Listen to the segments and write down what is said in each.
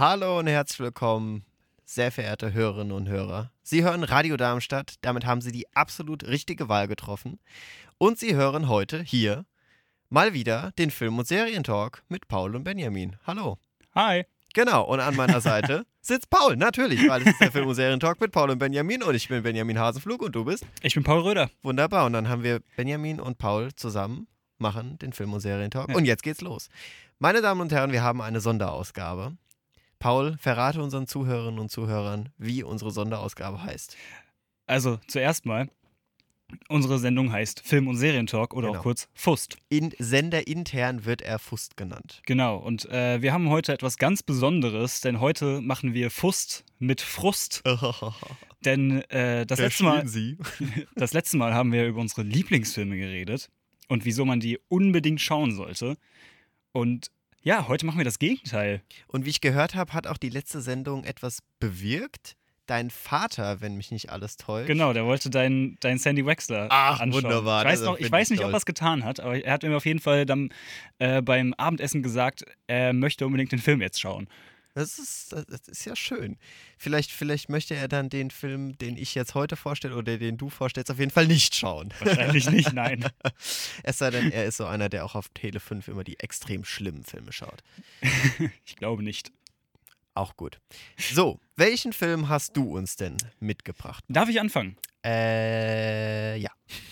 Hallo und herzlich willkommen, sehr verehrte Hörerinnen und Hörer. Sie hören Radio Darmstadt, damit haben Sie die absolut richtige Wahl getroffen. Und Sie hören heute hier mal wieder den Film- und Serientalk mit Paul und Benjamin. Hallo. Hi. Genau, und an meiner Seite sitzt Paul, natürlich, weil es ist der Film- und Serientalk mit Paul und Benjamin und ich bin Benjamin Hasenflug und du bist? Ich bin Paul Röder. Wunderbar, und dann haben wir Benjamin und Paul zusammen machen den Film- und Serientalk. Ja. Und jetzt geht's los. Meine Damen und Herren, wir haben eine Sonderausgabe. Paul, verrate unseren Zuhörerinnen und Zuhörern, wie unsere Sonderausgabe heißt. Also zuerst mal, unsere Sendung heißt Film- und Serientalk oder Genau. auch kurz FUST. In Senderintern wird er Fust genannt. Genau, und äh, wir haben heute etwas ganz Besonderes, denn heute machen wir FUST mit Frust. Denn äh, das, letzte Mal, das letzte Mal haben wir über unsere Lieblingsfilme geredet und wieso man die unbedingt schauen sollte. Und ja, heute machen wir das Gegenteil. Und wie ich gehört habe, hat auch die letzte Sendung etwas bewirkt. Dein Vater, wenn mich nicht alles täuscht. Genau, der wollte deinen dein Sandy Wexler Ach, anschauen. wunderbar, Ich weiß, noch, ich weiß ich nicht, ob er es getan hat, aber er hat mir auf jeden Fall dann äh, beim Abendessen gesagt, er möchte unbedingt den Film jetzt schauen. Das ist, das ist ja schön. Vielleicht, vielleicht möchte er dann den Film, den ich jetzt heute vorstelle oder den du vorstellst, auf jeden Fall nicht schauen. Wahrscheinlich nicht, nein. Es sei denn, er ist so einer, der auch auf Tele 5 immer die extrem schlimmen Filme schaut. Ich glaube nicht. Auch gut. So, welchen Film hast du uns denn mitgebracht? Darf ich anfangen? Äh, ja.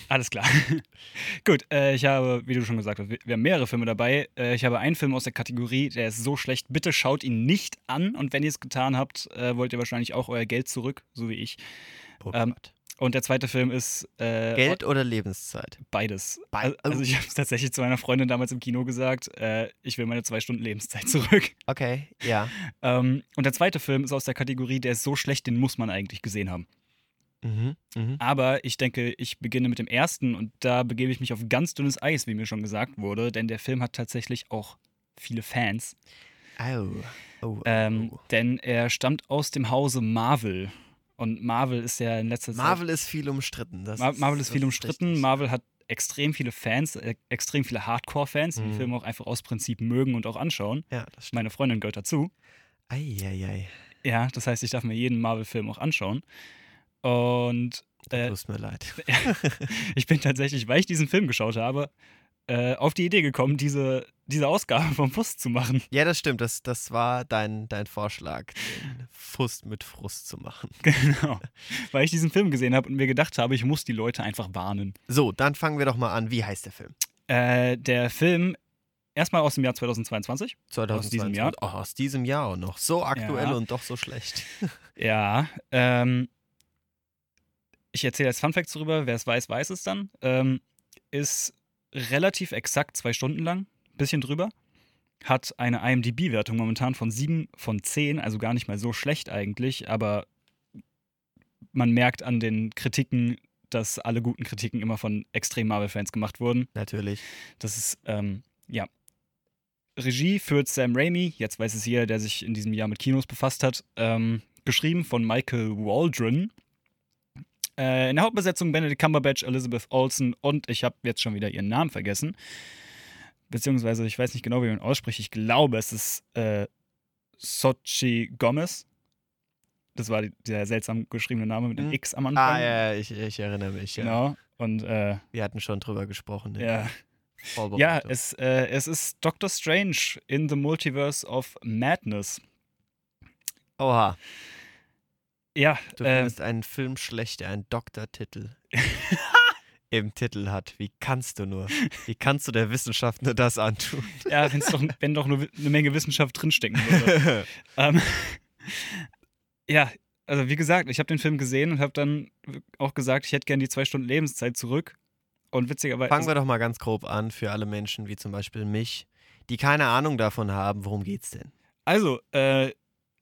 Alles klar. Gut, äh, ich habe, wie du schon gesagt hast, wir wir haben mehrere Filme dabei. Äh, ich habe einen Film aus der Kategorie, der ist so schlecht, bitte schaut ihn nicht an. Und wenn ihr es getan habt, äh, wollt ihr wahrscheinlich auch euer Geld zurück, so wie ich. Oh Ähm, Gott. Und der zweite Film ist äh, Geld oder Lebenszeit? beides. Bei- Al- Also ich habe es tatsächlich zu meiner Freundin damals im Kino gesagt, äh, ich will meine zwei Stunden Lebenszeit zurück. Okay, ja. Ähm, und der zweite Film ist aus der Kategorie, der ist so schlecht, den muss man eigentlich gesehen haben. Mhm, mhm. Aber ich denke, ich beginne mit dem ersten und da begebe ich mich auf ganz dünnes Eis, wie mir schon gesagt wurde, denn der Film hat tatsächlich auch viele Fans. Au. Oh, oh, Ähm, oh. Denn er stammt aus dem Hause Marvel. Und Marvel ist ja in letzter Zeit. Marvel ist viel umstritten. Das Ma Marvel ist viel das umstritten. richtig. Marvel hat extrem viele Fans, äh, extrem viele Hardcore-Fans, die Mhm. den Film auch einfach aus Prinzip mögen und auch anschauen. Ja, das stimmt. Meine Freundin gehört dazu. Eieiei. Ja, das heißt, ich darf mir jeden Marvel-Film auch anschauen. Und äh, Tut mir leid. ich bin tatsächlich, weil ich diesen Film geschaut habe, äh, auf die Idee gekommen, diese, diese Ausgabe vom Fuß zu machen. Ja, das stimmt. Das, das war dein, dein Vorschlag, den Frust mit Frust zu machen. genau. Weil ich diesen Film gesehen habe und mir gedacht habe, ich muss die Leute einfach warnen. So, dann fangen wir doch mal an. Wie heißt der Film? Äh, der Film, erstmal aus dem Jahr 2022. 2022. diesem Jahr? Oh, aus diesem Jahr und noch. So aktuell Ja. und doch so schlecht. Ja, ähm, ich erzähle jetzt Funfacts darüber, wer es weiß, weiß es dann. Ähm, ist relativ exakt zwei Stunden lang, bisschen drüber. Hat eine IMDb-Wertung momentan von 7 von 10, also gar nicht mal so schlecht eigentlich, aber man merkt an den Kritiken, dass alle guten Kritiken immer von extrem Marvel-Fans gemacht wurden. Natürlich. Das ist, ähm, ja. Regie führt Sam Raimi, jetzt weiß es jeder, der sich in diesem Jahr mit Kinos befasst hat. Ähm, geschrieben von Michael Waldron. Äh, in der Hauptbesetzung Benedict Cumberbatch, Elizabeth Olsen und ich habe jetzt schon wieder ihren Namen vergessen. Beziehungsweise, ich weiß nicht genau, wie man ausspricht. Ich glaube, es ist äh, Sochi Gomez. Das war der seltsam geschriebene Name mit dem Hm. X am Anfang. Ah, ja, ich, ich erinnere mich. Ja. Genau. Und äh, Wir hatten schon drüber gesprochen. ja. Ja, es, äh, es ist Doctor Strange in the Multiverse of Madness. Oha, Ja, du äh, findest einen Film schlecht, der einen Doktortitel im Titel hat. Wie kannst du nur? Wie kannst du der Wissenschaft nur das antun? ja wenn's doch, wenn doch nur eine Menge Wissenschaft drinstecken würde. ähm, ja, also wie gesagt, ich habe den Film gesehen und habe dann auch gesagt, ich hätte gerne die zwei Stunden Lebenszeit zurück. Und witzigerweise. Fangen wir doch mal ganz grob an für alle Menschen, wie zum Beispiel mich, die keine Ahnung davon haben, worum geht's denn? Also, äh,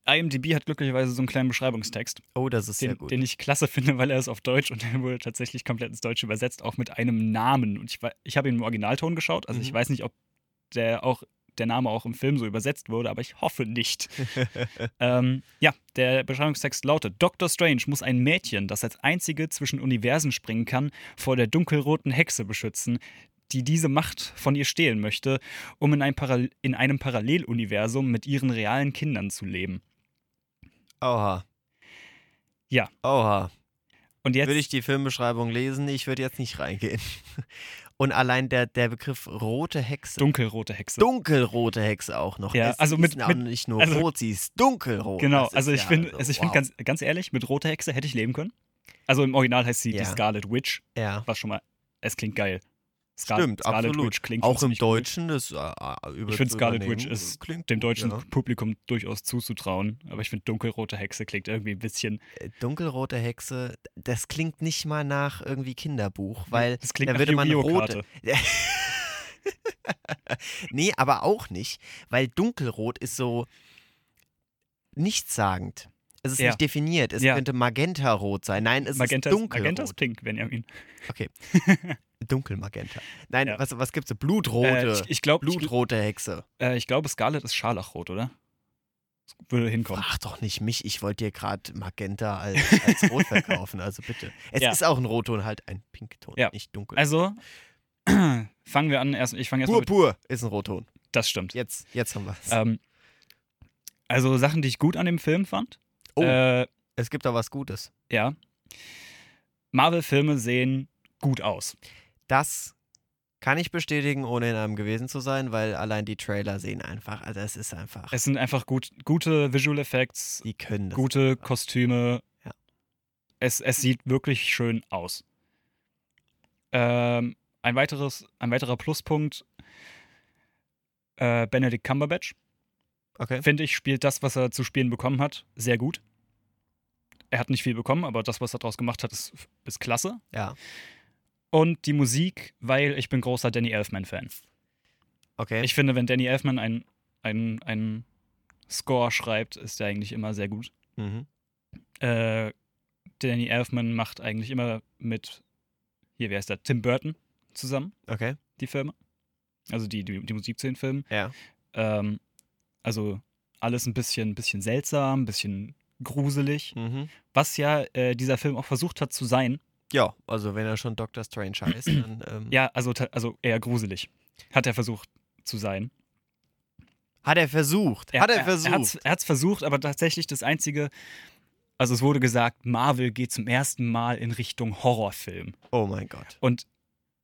IMDb hat glücklicherweise so einen kleinen Beschreibungstext, Oh, das ist sehr den, gut. den ich klasse finde, weil er ist auf Deutsch und der wurde tatsächlich komplett ins Deutsche übersetzt, auch mit einem Namen. Und ich, ich habe ihn im Originalton geschaut, also ich Mhm. weiß nicht, ob der auch der Name auch im Film so übersetzt wurde, aber ich hoffe nicht. ähm, ja, der Beschreibungstext lautet: Dr. Strange muss ein Mädchen, das als einzige zwischen Universen springen kann, vor der dunkelroten Hexe beschützen, die diese Macht von ihr stehlen möchte, um in, ein Paral in einem Paralleluniversum mit ihren realen Kindern zu leben. Oha. Ja. Oha. Und jetzt. Würde ich die Filmbeschreibung lesen, ich würde jetzt nicht reingehen. Und allein der, der Begriff rote Hexe. Dunkelrote Hexe. Dunkelrote Hexe auch noch. Ja, Es also mit- mit- nicht nur also- rot, sie ist dunkelrot. Genau, ist also ich ja finde, so, also ich wow. finde ganz, ganz ehrlich, mit roter Hexe hätte ich leben können. Also im Original heißt sie Ja. die Scarlet Witch, Ja, was schon mal, es klingt geil. Scar stimmt, Scarlet absolut. Witch klingt auch im. Deutschen, das äh, über Ich finde Scarlet Witch ist klingt dem gut, deutschen ja. Publikum durchaus zuzutrauen, aber ich finde dunkelrote Hexe klingt irgendwie ein bisschen, Äh, Dunkelrote Hexe, das klingt nicht mal nach irgendwie Kinderbuch, weil das klingt da nach würde man rote. Nee, aber auch nicht, weil dunkelrot ist so nichtssagend. Es ist Ja. nicht definiert. Es Ja. könnte Magentarot sein. Nein, es Magenta, ist dunkelrot. Magenta ist pink, Benjamin. Dunkelmagenta. Nein, Ja. was, was gibt's? Blutrote. Äh, ich ich glaube, ich, Blutrote Hexe. äh, ich glaube, Scarlet ist Scharlachrot, oder? Das würde hinkommen. Frag doch nicht mich, ich wollte dir gerade Magenta als, als Rot verkaufen, also bitte. Es Ja. ist auch ein Rotton, halt ein Pinkton, Ja. nicht dunkel. Also, fangen wir an. Erst, ich fange erstmal mit. Purpur ist ein Rotton. Das stimmt. Jetzt, jetzt haben wir es. Ähm, also, Sachen, die ich gut an dem Film fand. Oh. Äh, es gibt da was Gutes. ja. Marvel-Filme sehen gut aus. Das kann ich bestätigen, ohne in einem gewesen zu sein, weil allein die Trailer sehen einfach, also es ist einfach, Es sind einfach gut, gute Visual Effects, die können das. gute Kostüme. Ja. Es, es sieht wirklich schön aus. Ähm, ein, weiteres, ein weiterer Pluspunkt: äh, Benedict Cumberbatch, Okay. finde ich, spielt das, was er zu spielen bekommen hat, sehr gut. Er hat nicht viel bekommen, aber das, was er daraus gemacht hat, ist, ist klasse. Ja. Und die Musik, weil ich bin großer Danny Elfman-Fan. Okay. Ich finde, wenn Danny Elfman einen ein Score schreibt, ist der eigentlich immer sehr gut. mhm. Äh, Danny Elfman macht eigentlich immer mit, hier, wer ist der? Tim Burton zusammen, Okay. die Filme. Also die, die, die Musik zu den Filmen. Ja. Ähm, also alles ein bisschen, bisschen seltsam, ein bisschen gruselig. Mhm. Was ja äh, dieser Film auch versucht hat zu sein. Ja, also wenn er schon Doctor Strange heißt, dann ähm, Ja, also, also eher gruselig. Hat er versucht zu sein. hat er versucht. hat er versucht. Er hat es er versucht, aber tatsächlich das Einzige, also es wurde gesagt, Marvel geht zum ersten Mal in Richtung Horrorfilm. oh mein Gott. Und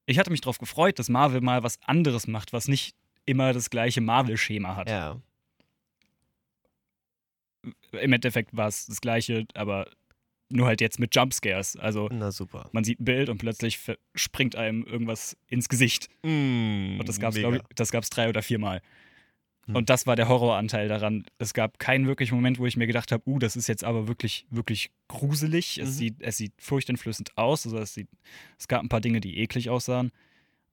ich hatte mich darauf gefreut, dass Marvel mal was anderes macht, was nicht immer das gleiche Marvel-Schema hat. Ja. Im Endeffekt war es das gleiche, aber nur halt jetzt mit Jumpscares. Also man sieht ein Bild und plötzlich springt einem irgendwas ins Gesicht. Mm, Und das gab es, drei oder viermal. Hm. Und das war der Horroranteil daran. Es gab keinen wirklichen Moment, wo ich mir gedacht habe, uh, das ist jetzt aber wirklich, wirklich gruselig. Mhm. Es, sieht, es sieht furchteinflößend aus. Also es, sieht, es gab ein paar Dinge, die eklig aussahen.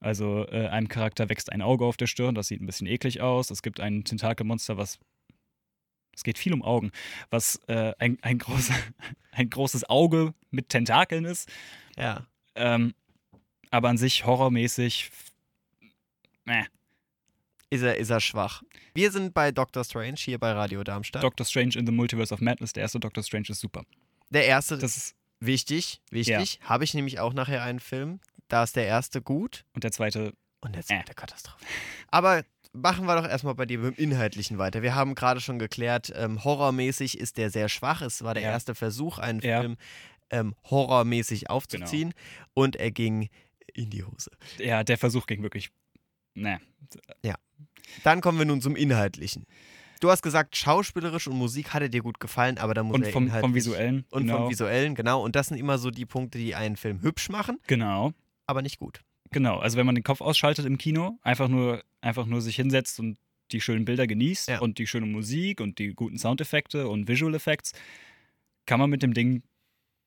Also äh, einem Charakter wächst ein Auge auf der Stirn, das sieht ein bisschen eklig aus. Es gibt ein Tentakelmonster, was. Es geht viel um Augen, was äh, ein, ein, großer, ein großes Auge mit Tentakeln ist. Ja. Ähm, aber an sich horrormäßig. Meh. Ist er, ist er schwach. Wir sind bei Doctor Strange hier bei Radio Darmstadt. Doctor Strange in the Multiverse of Madness, der erste Doctor Strange ist super. der erste, Das ist, wichtig, wichtig. Habe ich nämlich auch nachher einen Film. Da ist der erste gut und der zweite, und der Äh. zweite Katastrophe. Aber machen wir doch erstmal bei dir beim Inhaltlichen weiter. Wir haben gerade schon geklärt, ähm, horrormäßig ist der sehr schwach. Es war der Ja. erste Versuch, einen Ja. Film ähm, horrormäßig aufzuziehen und er ging in die Hose. ja, der Versuch ging wirklich, ne, Dann kommen wir nun zum Inhaltlichen. Du hast gesagt, schauspielerisch und Musik hatte dir gut gefallen, aber da muss und vom, vom Visuellen, und genau, vom Visuellen, genau. Und das sind immer so die Punkte, die einen Film hübsch machen, genau, aber nicht gut. Genau. Also wenn man den Kopf ausschaltet im Kino, einfach nur, einfach nur sich hinsetzt und die schönen Bilder genießt Ja. und die schöne Musik und die guten Soundeffekte und Visual Effects, kann man mit dem Ding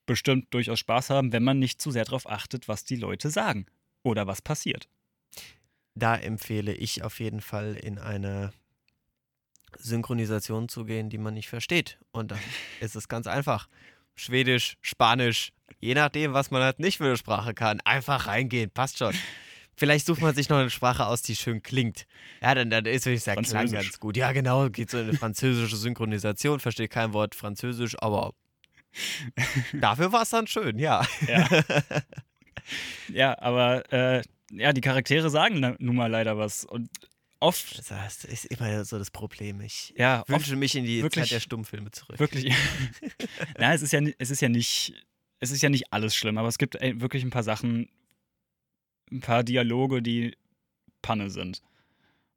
bestimmt durchaus Spaß haben, wenn man nicht zu sehr darauf achtet, was die Leute sagen oder was passiert. Da empfehle ich auf jeden Fall in eine Synchronisation zu gehen, die man nicht versteht. Und dann ist es ganz einfach. Schwedisch, Spanisch, je nachdem, was man halt nicht für eine Sprache kann, einfach reingehen, passt schon. Vielleicht sucht man sich noch eine Sprache aus, die schön klingt. Ja, dann, dann ist wirklich der Klang ganz gut. Ja, genau, geht so in eine französische Synchronisation, verstehe kein Wort Französisch, aber dafür war es dann schön, ja. Ja, ja aber äh, ja, die Charaktere sagen nun mal leider was. Und oft, Das ist immer so das Problem. Ich ja, wünsche mich in die wirklich- Zeit der Stummfilme zurück. wirklich. Na, es ist ja, es ist ja nicht, es ist ja nicht alles schlimm, aber es gibt wirklich ein paar Sachen, ein paar Dialoge, die Panne sind.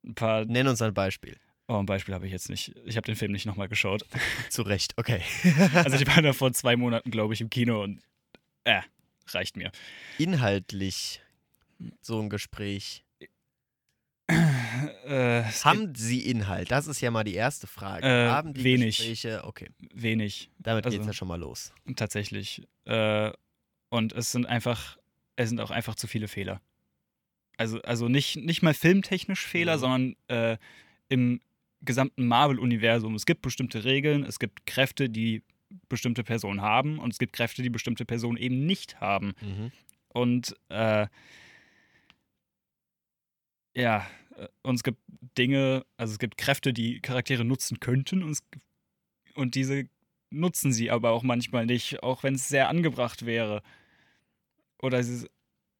Ein paar. Nenn uns ein Beispiel. Oh, ein Beispiel habe ich jetzt nicht. Ich habe den Film nicht nochmal geschaut. Zu Recht, okay. Also ich war da vor zwei Monaten, glaube ich, im Kino und äh, reicht mir. Inhaltlich so ein Gespräch. Äh, es Haben Sie Inhalt? Das ist ja mal die erste Frage. Äh, Haben die wenig. Gespräche? Okay, wenig. damit Also- geht's ja schon mal los. Tatsächlich. Äh, und es sind einfach, es sind auch einfach zu viele Fehler. Also, also nicht, nicht mal filmtechnisch Fehler, Mhm. sondern äh, im gesamten Marvel-Universum. Es gibt bestimmte Regeln, es gibt Kräfte, die bestimmte Personen haben und es gibt Kräfte, die bestimmte Personen eben nicht haben. Mhm. Und äh, ja, und es gibt Dinge, also es gibt Kräfte, die Charaktere nutzen könnten und, es, und diese nutzen sie aber auch manchmal nicht, auch wenn es sehr angebracht wäre. Oder es, ist-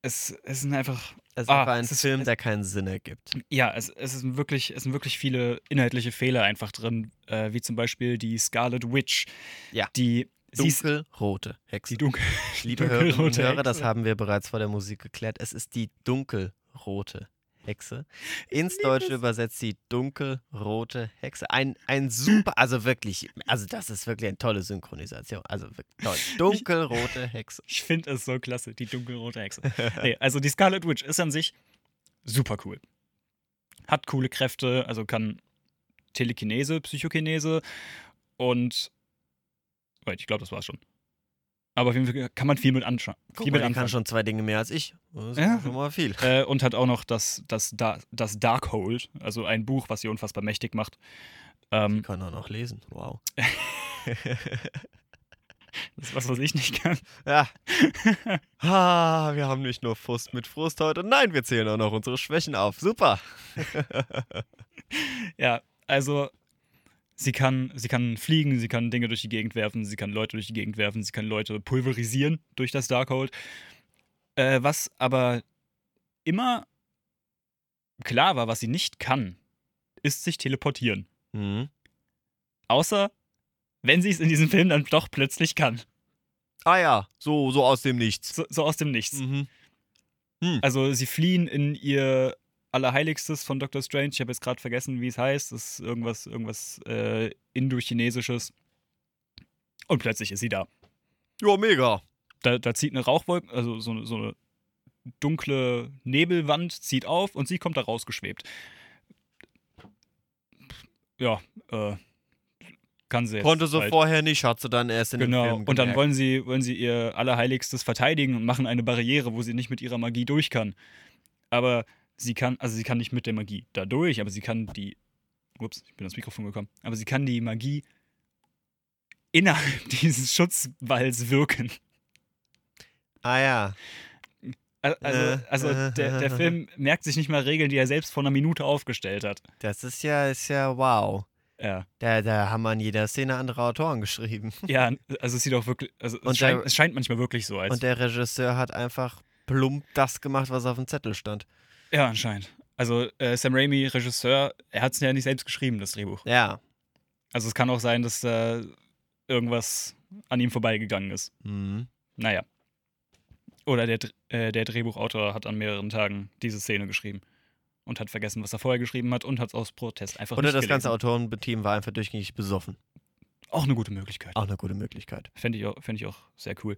es, es sind einfach, Es ist Ah, einfach ein es ist- Film, es- der keinen Sinn ergibt. ja, es, es, sind wirklich, es sind wirklich viele inhaltliche Fehler einfach drin, äh, wie zum Beispiel die Scarlet Witch. Ja. Die, ist Dunkelrote Hexe. die dunkel, Liebe Hörerinnen und dunkelrote Hörer, das Hexe. haben wir bereits vor der Musik geklärt. Es ist die dunkelrote Hexe. Ins Deutsche übersetzt die dunkelrote Hexe. Ein, ein super, also wirklich, also das ist wirklich eine tolle Synchronisation. Also wirklich toll. Dunkelrote Hexe. Ich finde es so klasse, die dunkelrote Hexe. nee, also die Scarlet Witch ist an sich super cool. Hat coole Kräfte, also kann Telekinese, Psychokinese und. Wait, ich glaube, das war's schon. Aber auf jeden Fall kann man viel mit anschauen. Viel mit kann schon zwei Dinge mehr als ich. Das ist Ja. schon mal viel. Äh, und hat auch noch das, das, Da- das Darkhold, also ein Buch, was sie unfassbar mächtig macht. Die Ähm, kann auch noch lesen. Wow. das ist was, was ich nicht kann. Ja. Ah, wir haben nicht nur Frust mit Frust heute. Nein, wir zählen auch noch unsere Schwächen auf. Super. Ja, also sie kann, sie kann fliegen, sie kann Dinge durch die Gegend werfen, sie kann Leute durch die Gegend werfen, sie kann Leute pulverisieren durch das Darkhold. Äh, was aber immer klar war, was sie nicht kann, ist sich teleportieren. Mhm. Außer wenn sie es in diesem Film dann doch plötzlich kann. Ah ja, so, so aus dem Nichts. So, so aus dem Nichts. Mhm. Also sie fliehen in ihr Allerheiligstes von Dr. Strange. Ich habe jetzt gerade vergessen, wie es heißt. Das ist irgendwas, irgendwas äh, Indochinesisches. Und plötzlich ist sie da. Ja, mega. Da, da zieht eine Rauchwolke, also so, eine- so eine dunkle Nebelwand zieht auf und sie kommt da rausgeschwebt. Ja, äh, kann sie jetzt. Konnte so halt. vorher nicht, hat sie dann erst in dem Genau, Film und dann wollen sie, wollen sie ihr Allerheiligstes verteidigen und machen eine Barriere, wo sie nicht mit ihrer Magie durch kann. Aber sie kann, also sie kann nicht mit der Magie da durch, aber sie kann die, ups, ich bin ans Mikrofon gekommen, aber sie kann die Magie innerhalb dieses Schutzwalls wirken. Ah ja. Al- Also, Äh, also äh, der, der äh, Film merkt sich nicht mal Regeln, die er selbst vor einer Minute aufgestellt hat. Das ist ja, ist ja wow. Ja, Da, da haben wir in jeder Szene andere Autoren geschrieben. ja also es sieht auch wirklich, also es, scheint, der- es scheint manchmal wirklich so, als Und der Regisseur hat einfach plump das gemacht, was auf dem Zettel stand. Ja, anscheinend. Also äh, Sam Raimi, Regisseur, er hat es ja nicht selbst geschrieben, das Drehbuch. Ja. Also es kann auch sein, dass da irgendwas an ihm vorbeigegangen ist. Mhm. Naja. Oder der, äh, der Drehbuchautor hat an mehreren Tagen diese Szene geschrieben und hat vergessen, was er vorher geschrieben hat und hat es aus Protest einfach Oder das ganze gelesen. Autorenteam war einfach durchgängig besoffen. Auch eine gute Möglichkeit. Auch eine gute Möglichkeit. Fände ich, auch- fänd ich auch sehr cool.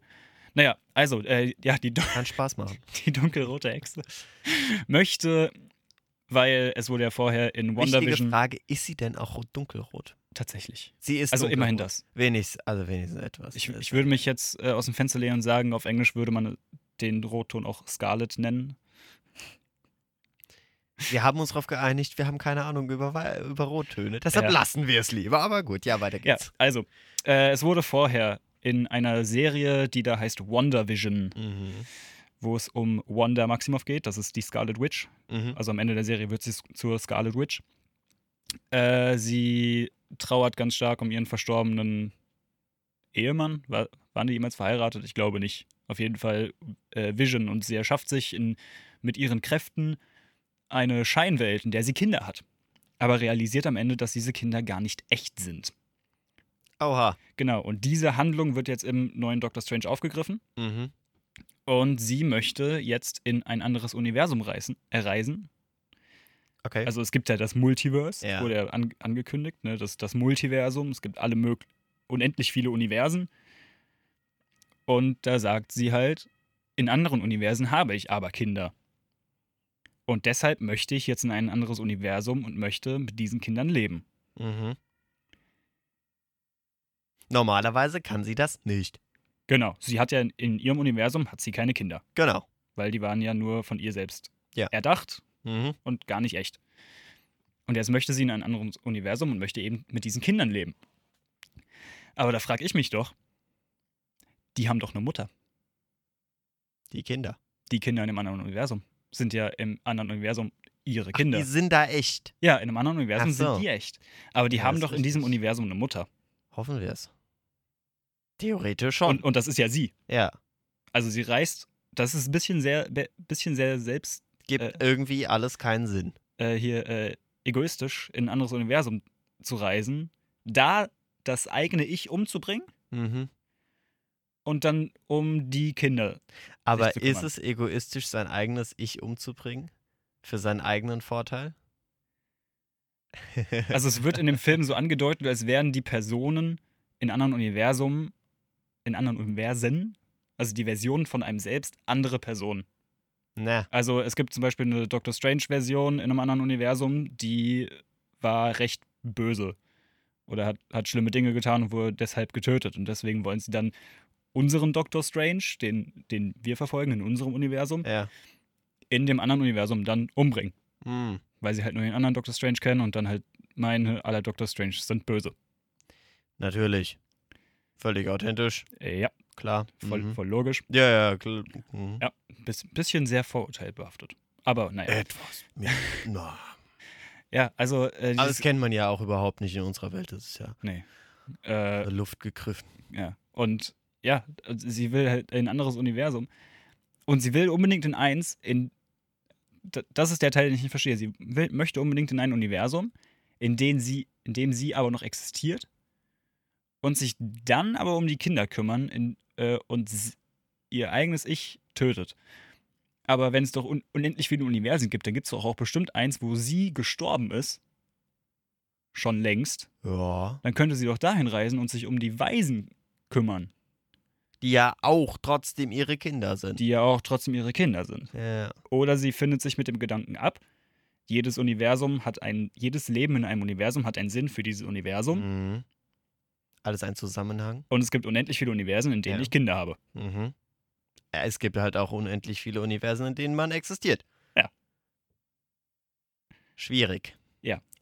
Naja, also, äh, ja, die, Kann Spaß machen. die dunkelrote Hexe möchte, weil es wurde ja vorher in Wichtige WandaVision Frage, ist sie denn auch dunkelrot? tatsächlich. Sie ist Also immerhin das. Wenigstens, also wenigstens etwas. Ich, ich würde mich jetzt äh, aus dem Fenster lehnen und sagen, auf Englisch würde man den Rotton auch Scarlet nennen. wir haben uns darauf geeinigt, wir haben keine Ahnung über, über Rottöne. Deshalb Ja. lassen wir es lieber. Aber gut, ja, weiter Ja, geht's. also, äh, es wurde vorher in einer Serie, die da heißt WandaVision, Mhm. wo es um Wanda Maximoff geht. Das ist die Scarlet Witch. Mhm. Also am Ende der Serie wird sie zur Scarlet Witch. Äh, sie trauert ganz stark um ihren verstorbenen Ehemann. War, waren die jemals verheiratet? Ich glaube nicht. Auf jeden Fall äh, Vision. Und sie erschafft sich in, mit ihren Kräften eine Scheinwelt, in der sie Kinder hat. Aber realisiert am Ende, dass diese Kinder gar nicht echt sind. Oha. Genau, und diese Handlung wird jetzt im neuen Doctor Strange aufgegriffen. Mhm. Und sie möchte jetzt in ein anderes Universum reisen, äh, reisen. Okay. Also es gibt ja das Multiverse, Ja. wurde ja an, angekündigt, ne? das, das Multiversum. Es gibt alle mög unendlich viele Universen. Und da sagt sie halt, in anderen Universen habe ich aber Kinder. Und deshalb möchte ich jetzt in ein anderes Universum und möchte mit diesen Kindern leben. mhm. Normalerweise kann sie das nicht. Genau. Sie hat ja in, in ihrem Universum hat sie keine Kinder, Genau. weil die waren ja nur von ihr selbst Ja. erdacht Mhm. und gar nicht echt. Und jetzt möchte sie in ein anderes Universum und möchte eben mit diesen Kindern leben. Aber da frage ich mich doch, die haben doch eine Mutter. Die Kinder. Die Kinder in einem anderen Universum sind ja im anderen Universum ihre Kinder. Die sind da echt. ja, in einem anderen Universum Ach so. sind die echt. Aber die Ja, haben doch in diesem. Universum eine Mutter. Hoffen wir es. Theoretisch schon. Und, und das ist ja sie. ja. Also sie reist, das ist ein bisschen sehr, bisschen sehr selbst Gibt Äh. irgendwie alles keinen Sinn. äh, hier äh, egoistisch in ein anderes Universum zu reisen, da das eigene Ich umzubringen Mhm. und dann um die Kinder. Aber ist es egoistisch, sein eigenes Ich umzubringen? Für seinen eigenen Vorteil? Also es wird in dem Film so angedeutet, als wären die Personen in anderen Universen, in anderen Universen, also die Version von einem selbst, andere Personen. Na, Also es gibt zum Beispiel eine Doctor Strange-Version in einem anderen Universum, die war recht böse oder hat, hat schlimme Dinge getan und wurde deshalb getötet. Und deswegen wollen sie dann unseren Doctor Strange, den, den wir verfolgen in unserem Universum, ja. in dem anderen Universum dann umbringen. Hm. Weil sie halt nur den anderen Doctor Strange kennen und dann halt meinen, alle Doctor Strange sind böse. Natürlich. Völlig authentisch, ja, klar. voll, Mhm. voll logisch. Ja, ja, klar. Mhm. Ja, bis, bisschen sehr vorurteilbehaftet. Aber naja. Etwas. Ja. Na. Ja, also. Äh, Aber das kennt man ja auch überhaupt nicht in unserer Welt. Das ist ja nee. Äh, Luft gegriffen. Ja. Und ja, sie will halt in ein anderes Universum. Und sie will unbedingt in eins, in. Das ist der Teil, den ich nicht verstehe. Sie will, möchte unbedingt in ein Universum, in dem, sie, in dem sie aber noch existiert. Und sich dann aber um die Kinder kümmern in, äh, und ihr eigenes Ich tötet. Aber wenn es doch un unendlich viele Universen gibt, dann gibt es doch auch bestimmt eins, wo sie gestorben ist. Schon längst. Ja. Dann könnte sie doch dahin reisen und sich um die Waisen kümmern. Die ja auch trotzdem ihre Kinder sind. die ja auch trotzdem ihre Kinder sind. ja. Oder sie findet sich mit dem Gedanken ab, jedes Universum hat ein, jedes Leben in einem Universum hat einen Sinn für dieses Universum. Mhm. Alles ein Zusammenhang. Und es gibt unendlich viele Universen, in denen Ja. ich Kinder habe. Mhm. Ja, es gibt halt auch unendlich viele Universen, in denen man existiert. Ja. Schwierig.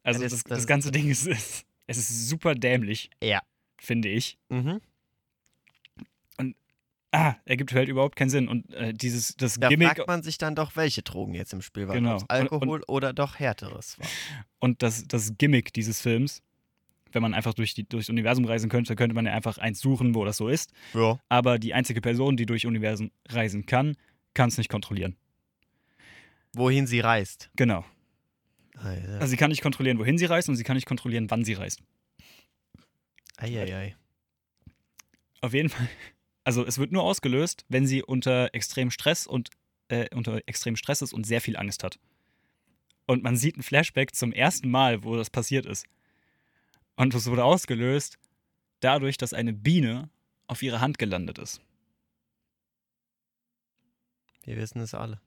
Also Ja, das, das- das, das- ganze Ding ist, ist, es ist super dämlich, Ja. finde ich. Mhm. Ah, ergibt halt überhaupt keinen Sinn. Und äh, dieses, das Da Gimmick fragt man sich dann doch, welche Drogen jetzt im Spiel waren. Genau. Ob's Und- Alkohol oder doch härteres war. und das, das Gimmick dieses Films, wenn man einfach durch die, durchs Universum reisen könnte, könnte man ja einfach eins suchen, wo das so ist. Ja. Aber die einzige Person, die durch Universen reisen kann, kann es nicht kontrollieren. Wohin sie reist. Genau. Alter. Also sie kann nicht kontrollieren, wohin sie reist und sie kann nicht kontrollieren, wann sie reist. Eieiei. Auf jeden Fall. Also es wird nur ausgelöst, wenn sie unter extrem Stress und äh, unter extrem Stress ist und sehr viel Angst hat. Und man sieht ein Flashback zum ersten Mal, wo das passiert ist. Und es wurde ausgelöst dadurch, dass eine Biene auf ihre Hand gelandet ist. Wir wissen es alle.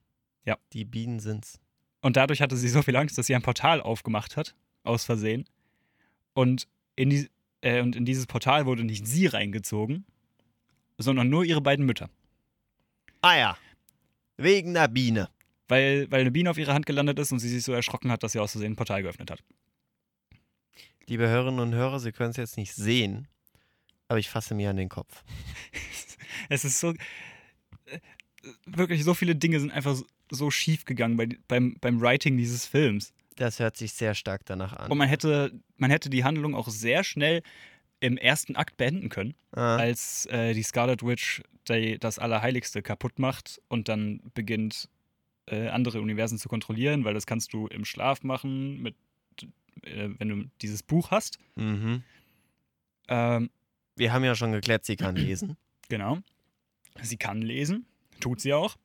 Ja. Die Bienen sind's. Und dadurch hatte sie so viel Angst, dass sie ein Portal aufgemacht hat, aus Versehen. Und in, die, äh, und in dieses Portal wurde nicht sie reingezogen, sondern nur ihre beiden Mütter. Ah ja. Wegen der Biene. Weil, weil eine Biene auf ihre Hand gelandet ist und sie sich so erschrocken hat, dass sie aus Versehen ein Portal geöffnet hat. Liebe Hörerinnen und Hörer, Sie können es jetzt nicht sehen, aber ich fasse mir an den Kopf. Es ist so. wirklich so viele Dinge sind einfach so, so schief gegangen bei, beim, beim Writing dieses Films. Das hört sich sehr stark danach an. Und man hätte, man hätte die Handlung auch sehr schnell im ersten Akt beenden können, ah. als äh, die Scarlet Witch die, das Allerheiligste kaputt macht und dann beginnt, äh, andere Universen zu kontrollieren, weil das kannst du im Schlaf machen, mit, äh, wenn du dieses Buch hast. Mhm. Ähm, Wir haben ja schon geklärt, sie kann lesen. genau. Sie kann lesen, tut sie auch.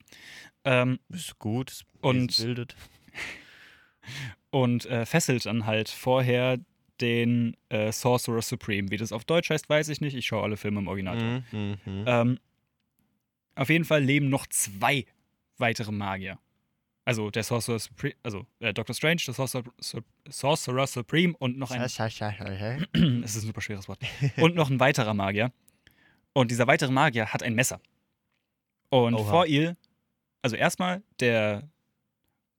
Ähm, Ist gut. ist- Und- bildet. und äh, fesselt dann halt vorher den äh, Sorcerer Supreme. Wie das auf Deutsch heißt, weiß ich nicht. Ich schaue alle Filme im Original. Mhm, mhm. Ähm, auf jeden Fall leben noch zwei weitere Magier. Also der Sorcerer Supreme, also äh, Doctor Strange, der Sorcerer, Su- Sorcerer Supreme und noch ein, es ist ein super schweres Wort, und noch ein weiterer Magier. Und dieser weitere Magier hat ein Messer. Und Oha. vor ihr, also erstmal der,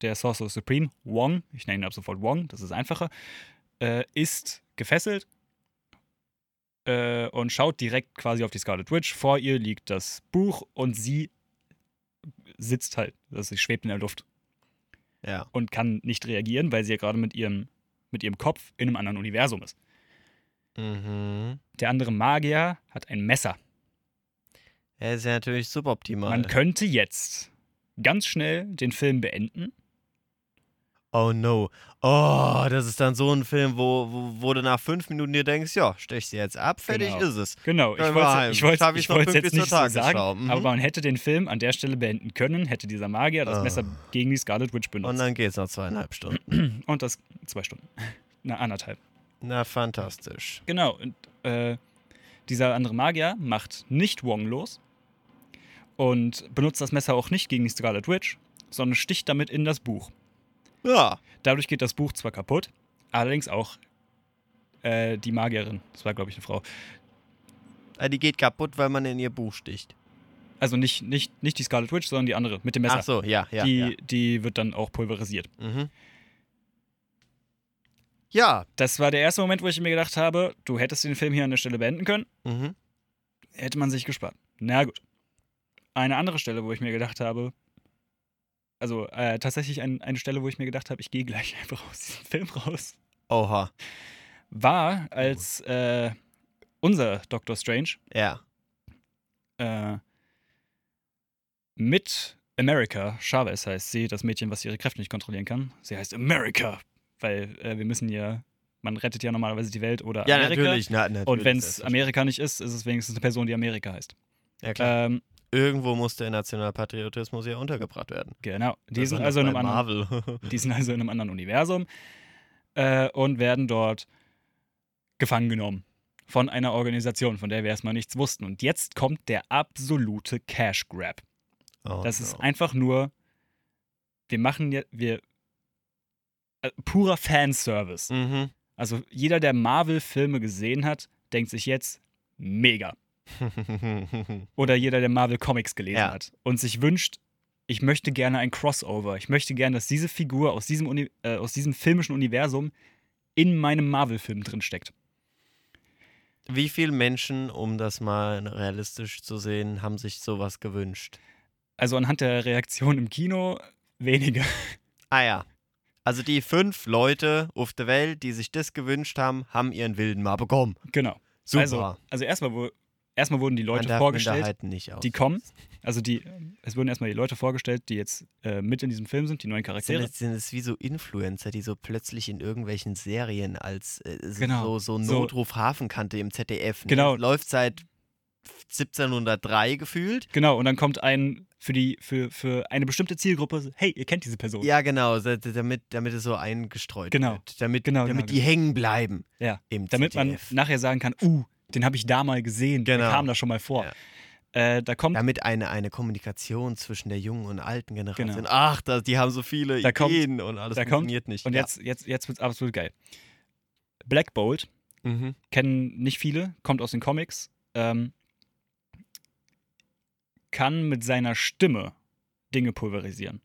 der Sorcerer Supreme, Wong, ich nenne ihn ab sofort Wong, das ist einfacher, äh, ist gefesselt äh, und schaut direkt quasi auf die Scarlet Witch. Vor ihr liegt das Buch und sie sitzt halt, also sie schwebt in der Luft Ja. und kann nicht reagieren, weil sie ja gerade mit ihrem, mit ihrem Kopf in einem anderen Universum ist. Mhm. Der andere Magier hat ein Messer. Er ist ja natürlich suboptimal. Man könnte jetzt ganz schnell den Film beenden. Oh no. Oh, das ist dann so ein Film, wo, wo, wo du nach fünf Minuten dir denkst, ja, stech sie jetzt ab, fertig Genau. ist es. Genau, ich Können wollte ich wollte- Schaff ich's ich wollte es jetzt nicht so sagen. Mhm. aber man hätte den Film an der Stelle beenden können, hätte dieser Magier das Ah. Messer gegen die Scarlet Witch Und benutzt. dann geht's noch zweieinhalb Stunden. Und das zwei Stunden. Na, anderthalb. Na, fantastisch. Genau. Und äh, dieser andere Magier macht nicht Wong los und benutzt das Messer auch nicht gegen die Scarlet Witch, sondern sticht damit in das Buch. Ja. Dadurch geht das Buch zwar kaputt, allerdings auch äh, die Magierin, das war glaube ich eine Frau, Ah, Die geht kaputt, weil man in ihr Buch sticht. also nicht, nicht, nicht die Scarlet Witch, sondern die andere mit dem Messer. Ach so, ja, ja. die, ja. die wird dann auch pulverisiert. Mhm. Ja. Das war der erste Moment, wo ich mir gedacht habe, du hättest den Film hier an der Stelle beenden können, Mhm. hätte man sich gespart. Na gut. Eine andere Stelle, wo ich mir gedacht habe, also äh, tatsächlich ein, eine Stelle, wo ich mir gedacht habe, ich gehe gleich einfach aus diesem Film raus, Oha. war, als äh, unser Doctor Strange Ja. äh, mit America, Chavez heißt sie, das Mädchen, was ihre Kräfte nicht kontrollieren kann. Sie heißt America, weil äh, wir müssen ja, man rettet ja normalerweise die Welt oder Ja, Amerika. natürlich. Na, natürlich Und wenn es. Amerika nicht ist, ist es wenigstens eine Person, die Amerika heißt. Ja, klar. Ähm, Irgendwo muss der Nationalpatriotismus ja untergebracht werden. genau. Die sind, also in einem anderen, die sind also in einem anderen Universum äh, und werden dort gefangen genommen von einer Organisation, von der wir erstmal nichts wussten. Und jetzt kommt der absolute Cash Grab. Oh, Das ist no. einfach nur, wir machen ja, wir, äh, purer Fanservice. Mhm. Also jeder, der Marvel-Filme gesehen hat, denkt sich jetzt, mega. Oder jeder, der Marvel Comics gelesen Ja. hat und sich wünscht, ich möchte gerne ein Crossover. Ich möchte gerne, dass diese Figur aus diesem, Uni äh, aus diesem filmischen Universum in meinem Marvel-Film drinsteckt. Wie viele Menschen, um das mal realistisch zu sehen, haben sich sowas gewünscht? Also anhand der Reaktion im Kino wenige. Ah ja. Also die fünf Leute auf der Welt, die sich das gewünscht haben, haben ihren Wilden mal bekommen. Genau. Super. Also, also erstmal, wo, erstmal wurden die Man Leute vorgestellt, die kommen. Also die, es wurden erstmal die Leute vorgestellt, die jetzt äh, mit in diesem Film sind, die neuen Sind Charaktere. es, sind es wie so Influencer, die so plötzlich in irgendwelchen Serien als äh, so, Genau. so, so So- Notruf Hafenkante im ZDF. Ne? Genau. Läuft seit 1703 gefühlt. Genau, und dann kommt ein für die, für, für eine bestimmte Zielgruppe, hey, ihr kennt diese Person. Ja, genau, damit, damit es so eingestreut Genau. wird. Damit, Genau, damit genau, die hängen bleiben Ja. im Damit man ZDF. nachher sagen kann, uh, den habe ich da mal gesehen, Genau. der kam da schon mal vor. Ja. Äh, da kommt, damit eine, eine Kommunikation zwischen der jungen und alten Generation. Genau. Ach, da, die haben so viele Da kommt- Ideen und alles da kommt- funktioniert nicht. und ja. jetzt, jetzt, jetzt wird es absolut geil. Black Bolt, Mhm. kennen nicht viele, kommt aus den Comics, ähm, kann mit seiner Stimme Dinge pulverisieren.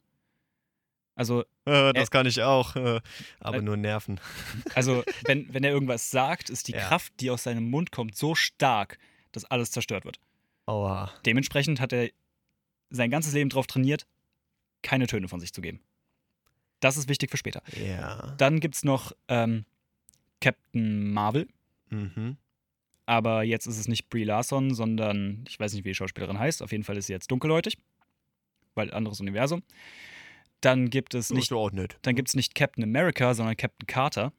Also, das kann ich auch, äh, aber Äh, nur Nerven. also wenn, wenn er irgendwas sagt, ist die Ja. Kraft, die aus seinem Mund kommt, so stark, dass alles zerstört wird. Aua. Dementsprechend hat er sein ganzes Leben darauf trainiert, keine Töne von sich zu geben. Das ist wichtig für später. Ja. Dann gibt es noch ähm, Captain Marvel, Mhm. aber jetzt ist es nicht Brie Larson, sondern ich weiß nicht, wie die Schauspielerin heißt. Auf jeden Fall ist sie jetzt dunkelhäutig, weil anderes Universum. Dann gibt es nicht, dann gibt es nicht Captain America, sondern Captain Carter.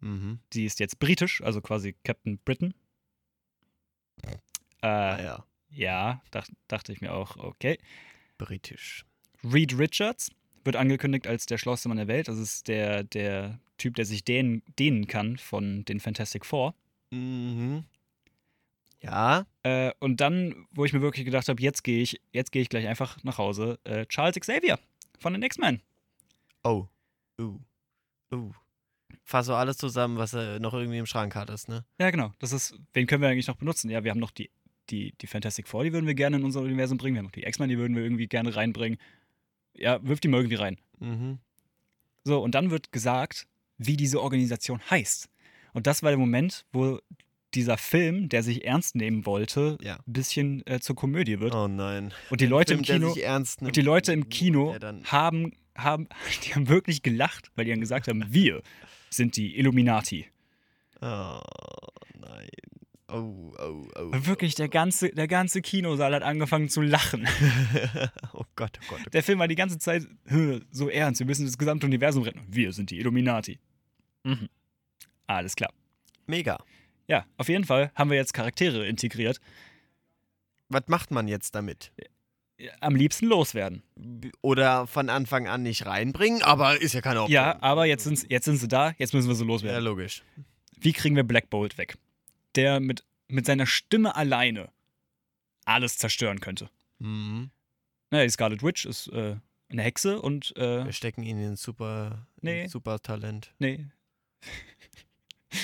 Mhm. Sie ist jetzt britisch, also quasi Captain Britain. Äh, Ah, ja. ja, dach, dachte ich mir auch, okay. Britisch. Reed Richards wird angekündigt als der schlauste Mann der Welt. Das ist der, der Typ, der sich dehnen, dehnen kann von den Fantastic Four. Mhm. Ja. Äh, und dann, wo ich mir wirklich gedacht habe, jetzt gehe ich, jetzt gehe ich gleich einfach nach Hause, äh, Charles Xavier von den X-Men. Oh. Uh. Uh. Fass so alles zusammen, was er noch irgendwie im Schrank hat, ist, ne? Ja, genau. Das ist, wen können wir eigentlich noch benutzen? Ja, wir haben noch die, die, die Fantastic Four, die würden wir gerne in unser Universum bringen. Wir haben noch die X-Men, die würden wir irgendwie gerne reinbringen. Ja, wirf die mal irgendwie rein. Mhm. So, und dann wird gesagt, wie diese Organisation heißt. Und das war der Moment, wo dieser Film, der sich ernst nehmen wollte, Ja. ein bisschen äh, zur Komödie wird. Oh nein. Und die Leute im Film, der Kino, sich ernst nimmt, und die Leute im Kino der dann haben, haben, die haben wirklich gelacht, weil die dann gesagt haben, wir sind die Illuminati. Oh nein. Oh, oh, oh. Und wirklich, der ganze, der ganze Kinosaal hat angefangen zu lachen. oh Gott, oh Gott. Oh Der Film war die ganze Zeit "Hö, so ernst, wir müssen das gesamte Universum retten. Wir sind die Illuminati. Mhm. Alles klar. Mega. Ja, auf jeden Fall haben wir jetzt Charaktere integriert. Was macht man jetzt damit? Am liebsten loswerden. Oder von Anfang an nicht reinbringen, aber ist ja keine Option. Ja, aber jetzt sind, jetzt sind sie da, jetzt müssen wir sie Ja, loswerden. logisch. Wie kriegen wir Black Bolt weg? Der mit, mit seiner Stimme alleine alles zerstören könnte. Mhm. Naja, die Scarlet Witch ist äh, eine Hexe und äh, Wir stecken ihn in super, Nee. super Talent. nee,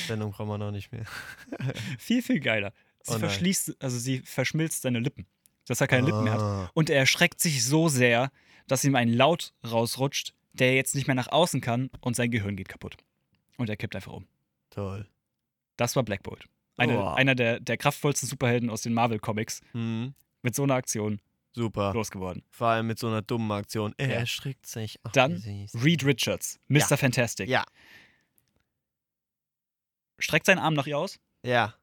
Sendung brauchen wir noch nicht mehr. viel, viel geiler. Sie Oh verschließt, also sie verschmilzt seine Lippen, dass er keine Lippen mehr hat. Ah. Und er erschreckt sich so sehr, dass ihm ein Laut rausrutscht, der er jetzt nicht mehr nach außen kann und sein Gehirn geht kaputt. Und er kippt einfach um. Toll. Das war Black Bolt. Eine, Oh. Einer der, der kraftvollsten Superhelden aus den Marvel-Comics Mhm. mit so einer Aktion Super. losgeworden. Vor allem mit so einer dummen Aktion. Er Ja. erschrickt sich. Ach, Dann. Reed Richards, Mr. Ja. Fantastic. Ja. Streckt seinen Arm nach ihr aus, Ja.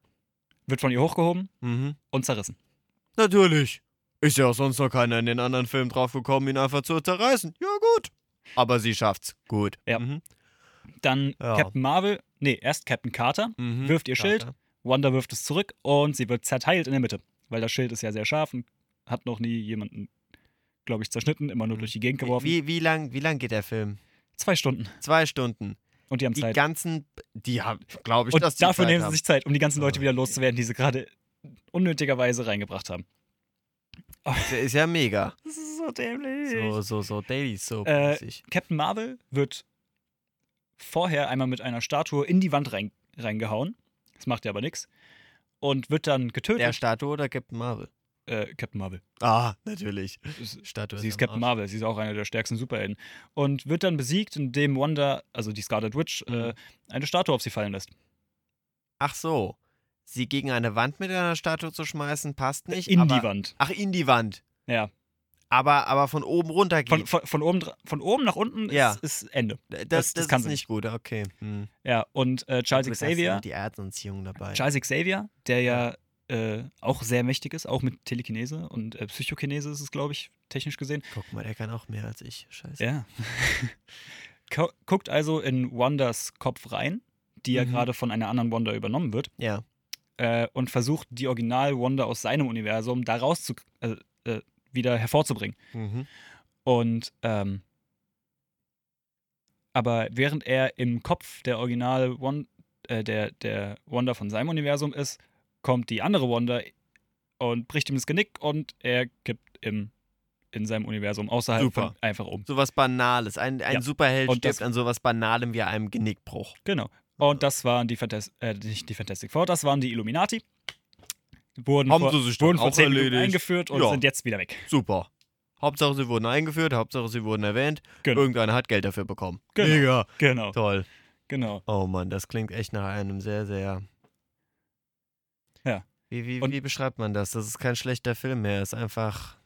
wird von ihr hochgehoben Mhm. und zerrissen. Natürlich. Ist ja auch sonst noch keiner in den anderen Filmen drauf gekommen, ihn einfach zu zerreißen. Ja, gut. Aber sie schafft's. Gut. Ja. Mhm. Dann Ja. Captain Marvel, nee, erst Captain Carter, Mhm. wirft ihr Schild, Carter. Wanda wirft es zurück und sie wird zerteilt in der Mitte. Weil das Schild ist ja sehr scharf und hat noch nie jemanden, glaube ich, zerschnitten, immer nur durch die Gegend geworfen. Wie, wie, lang, wie lang geht der Film? Zwei Stunden. Zwei Stunden. Und die haben Die Zeit. ganzen, die haben, glaube ich, Und dass die dafür Zeit nehmen sie sich Zeit, um die ganzen Leute wieder loszuwerden, die sie gerade unnötigerweise reingebracht haben. Der ist ja mega. Das ist so dämlich. So, so, so Daily Soap. Äh. Captain Marvel wird vorher einmal mit einer Statue in die Wand rein, reingehauen. Das macht ja aber nichts. Und wird dann getötet. Der Statue oder Captain Marvel? Äh, Captain Marvel. Ah, natürlich. Statue Sie ist Captain Arsch. Marvel, sie ist auch einer der stärksten Superhelden. Und wird dann besiegt, indem Wanda, also die Scarlet Witch, äh, Mhm. eine Statue auf sie fallen lässt. Ach so. Sie gegen eine Wand mit einer Statue zu schmeißen, passt nicht. in aber, die Wand. Ach, in die Wand. Ja. Aber, aber von oben runter Von, geht. von, von, oben, dra- von oben nach unten Ja. ist, ist Ende. das, das- das, das kann ist nicht gut, okay. Hm. Ja, und äh, Charles Xavier, Die Erdanziehung dabei. Charles Xavier, der ja äh, auch sehr mächtig ist, auch mit Telekinese und äh, Psychokinese ist es, glaube ich, technisch gesehen. Guck mal, der kann auch mehr als ich. Scheiße. Ja. Gu- Guckt also in Wandas Kopf rein, die ja Mhm. gerade von einer anderen Wanda übernommen wird, Ja. äh, und versucht, die Original-Wanda aus seinem Universum da raus zu, äh, äh, wieder hervorzubringen. Mhm. Und ähm, aber während er im Kopf der Original Won äh, der, der Wanda von seinem Universum ist, kommt die andere Wanda und bricht ihm das Genick und er kippt im, in seinem Universum außerhalb Super. von einfach um. Sowas Banales. Ein, ein Ja. Superheld Und das- stirbt an sowas Banalem wie einem Genickbruch. Genau. Und das waren die, Fantas äh, nicht die Fantastic Four, das waren die Illuminati. Wurden Haben vor, sie sich wurden vor auch 10 Minuten erledigt. eingeführt und Ja. sind jetzt wieder weg. Super. Hauptsache, sie wurden eingeführt, Hauptsache, sie wurden erwähnt. Genau. Irgendeiner hat Geld dafür bekommen. Genau. Mega. Genau, Toll. genau. Oh Mann, das klingt echt nach einem sehr, sehr. Wie, wie, wie beschreibt man das? Das ist kein schlechter Film mehr. Es ist einfach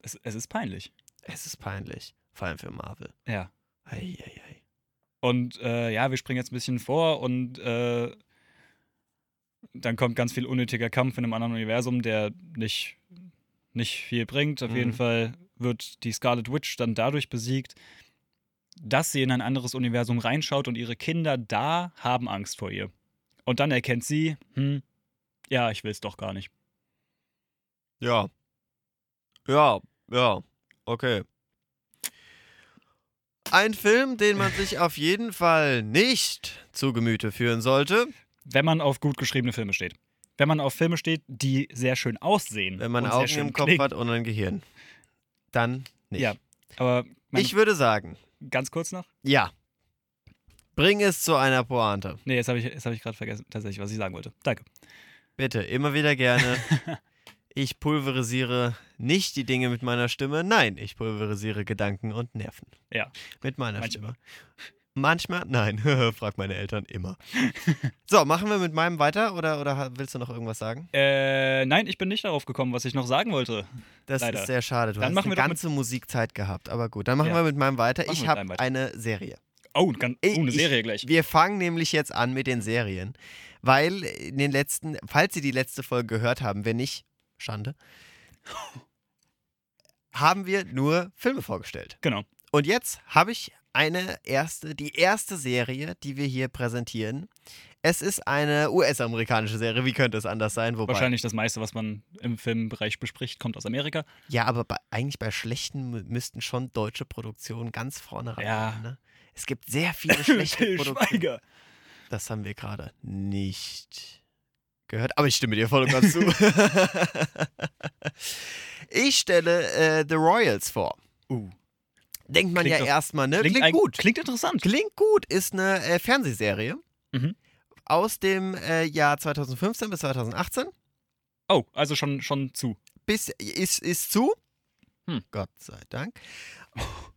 Es, es ist peinlich. Es ist peinlich. Vor allem für Marvel. Ja. Eieiei. Und äh, ja, wir springen jetzt ein bisschen vor und äh, dann kommt ganz viel unnötiger Kampf in einem anderen Universum, der nicht, nicht viel bringt. Auf Mhm. jeden Fall wird die Scarlet Witch dann dadurch besiegt, dass sie in ein anderes Universum reinschaut und ihre Kinder da haben Angst vor ihr. Und dann erkennt sie, hm, ja, ich will es doch gar nicht. Ja. Ja, ja. Okay. Ein Film, den man sich auf jeden Fall nicht zu Gemüte führen sollte, Wenn man auf gut geschriebene Filme steht. Wenn man auf Filme steht, die sehr schön aussehen. wenn man Augen im Kopf klingen. hat und ein Gehirn. Dann nicht. Ja. Aber Ich würde sagen, ganz kurz noch. ja. Bring es zu einer Pointe. Nee, jetzt habe ich, jetzt hab ich gerade vergessen, tatsächlich, was ich sagen wollte. Danke. Bitte, immer wieder gerne. Ich pulverisiere nicht die Dinge mit meiner Stimme. Nein, ich pulverisiere Gedanken und Nerven. Ja. Mit meiner Manchmal. Stimme. Manchmal? Nein. Frag meine Eltern immer. so, machen wir mit meinem weiter oder, oder willst du noch irgendwas sagen? Äh, nein, ich bin nicht darauf gekommen, was ich noch sagen wollte. Das Leider. ist sehr schade. Du Dann hast machen eine wir ganze Musikzeit gehabt. Aber gut, dann machen Ja. wir mit meinem weiter. Machen ich habe eine Serie. Oh, ganz, oh eine Ich- Serie gleich. Wir fangen nämlich jetzt an mit den Serien, weil in den letzten, falls Sie die letzte Folge gehört haben, wenn nicht, Schande, haben wir nur Filme vorgestellt. Genau. Und jetzt habe ich eine erste, die erste Serie, die wir hier präsentieren. Es ist eine US-amerikanische Serie, wie könnte es anders sein? Wobei, Wahrscheinlich das meiste, was man im Filmbereich bespricht, kommt aus Amerika. Ja, aber bei, eigentlich bei schlechten mü- müssten schon deutsche Produktionen ganz vorne ran. Ja. Ne? Es gibt sehr viele schlechte Produktionen. Schweiger. Das haben wir gerade nicht gehört, aber ich stimme dir voll und ganz zu. ich stelle äh, The Royals vor. Uh, Denkt man Klingt ja erstmal, ne? klingt, Klingt, gut. Klingt interessant. Klingt gut, ist eine äh, Fernsehserie Mhm. aus dem äh, Jahr 2015 bis 2018. Oh, also schon, schon zu. Bis, ist, ist zu. Hm. Gott sei Dank.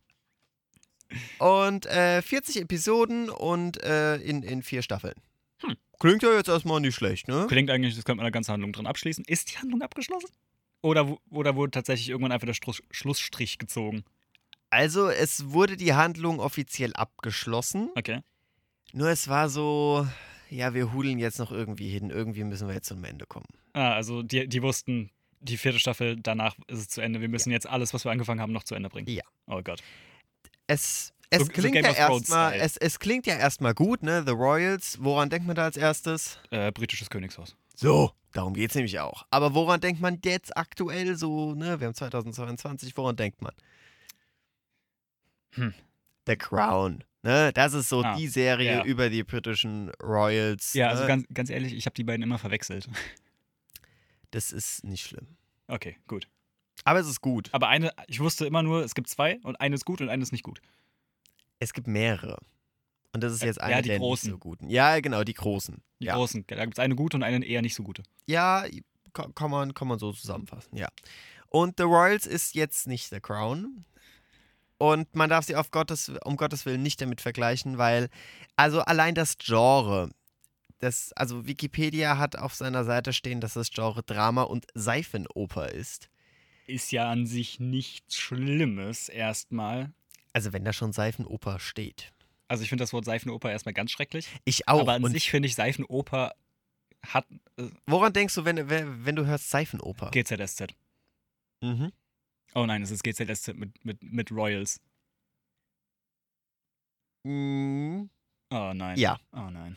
Und äh, 40 Episoden und äh, in, in vier Staffeln. Hm. Klingt ja jetzt erstmal nicht schlecht, ne? Klingt eigentlich, das könnte man eine ganze Handlung drin abschließen. Ist die Handlung abgeschlossen? Oder, oder wurde tatsächlich irgendwann einfach der Struss, Schlussstrich gezogen? Also, es wurde die Handlung offiziell abgeschlossen. Okay. Nur es war so, ja, wir hudeln jetzt noch irgendwie hin. Irgendwie müssen wir jetzt zum Ende kommen. Ah, also die, die wussten, die vierte Staffel, danach ist es zu Ende. Wir müssen jetzt alles, was wir angefangen haben, noch zu Ende bringen. Ja. Oh Gott. Es, es So- so klingt Game ja erstmal, es, es klingt ja erstmal gut, ne? The Royals. Woran denkt man da als erstes? Äh, britisches Königshaus. So, darum geht's nämlich auch. Aber woran denkt man jetzt aktuell so, ne? Wir haben 2022, woran denkt man? Hm. The Crown. Ne? Das ist so Ah, die Serie ja. über die britischen Royals. Ja, ne? also ganz, ganz ehrlich, ich habe die beiden immer verwechselt. das ist nicht schlimm. Okay, gut. Aber es ist gut. Aber eine, ich wusste immer nur, es gibt zwei und eine ist gut und eine ist nicht gut. Es gibt mehrere. Und das ist Äh, jetzt ja, eine die der großen. nicht so guten. Ja, genau, die großen. Die ja. großen. Da gibt es eine gute und eine eher nicht so gute. Ja, kann, kann, man, kann man so zusammenfassen, ja. Und The Royals ist jetzt nicht The Crown. Und man darf sie auf Gottes, um Gottes Willen nicht damit vergleichen, weil, also allein das Genre, das, also Wikipedia hat auf seiner Seite stehen, dass das Genre Drama und Seifenoper ist. Ist ja an sich nichts Schlimmes erstmal. Also wenn da schon Seifenoper steht. Also ich finde das Wort Seifenoper erstmal ganz schrecklich. Ich auch. aber an und sich finde ich Seifenoper hat äh, woran denkst du, wenn, wenn, du hörst Seifenoper? GZSZ. Mhm. Oh nein, es ist GZSZ mit, mit, mit Royals. Mm, Oh nein. Ja. Oh nein.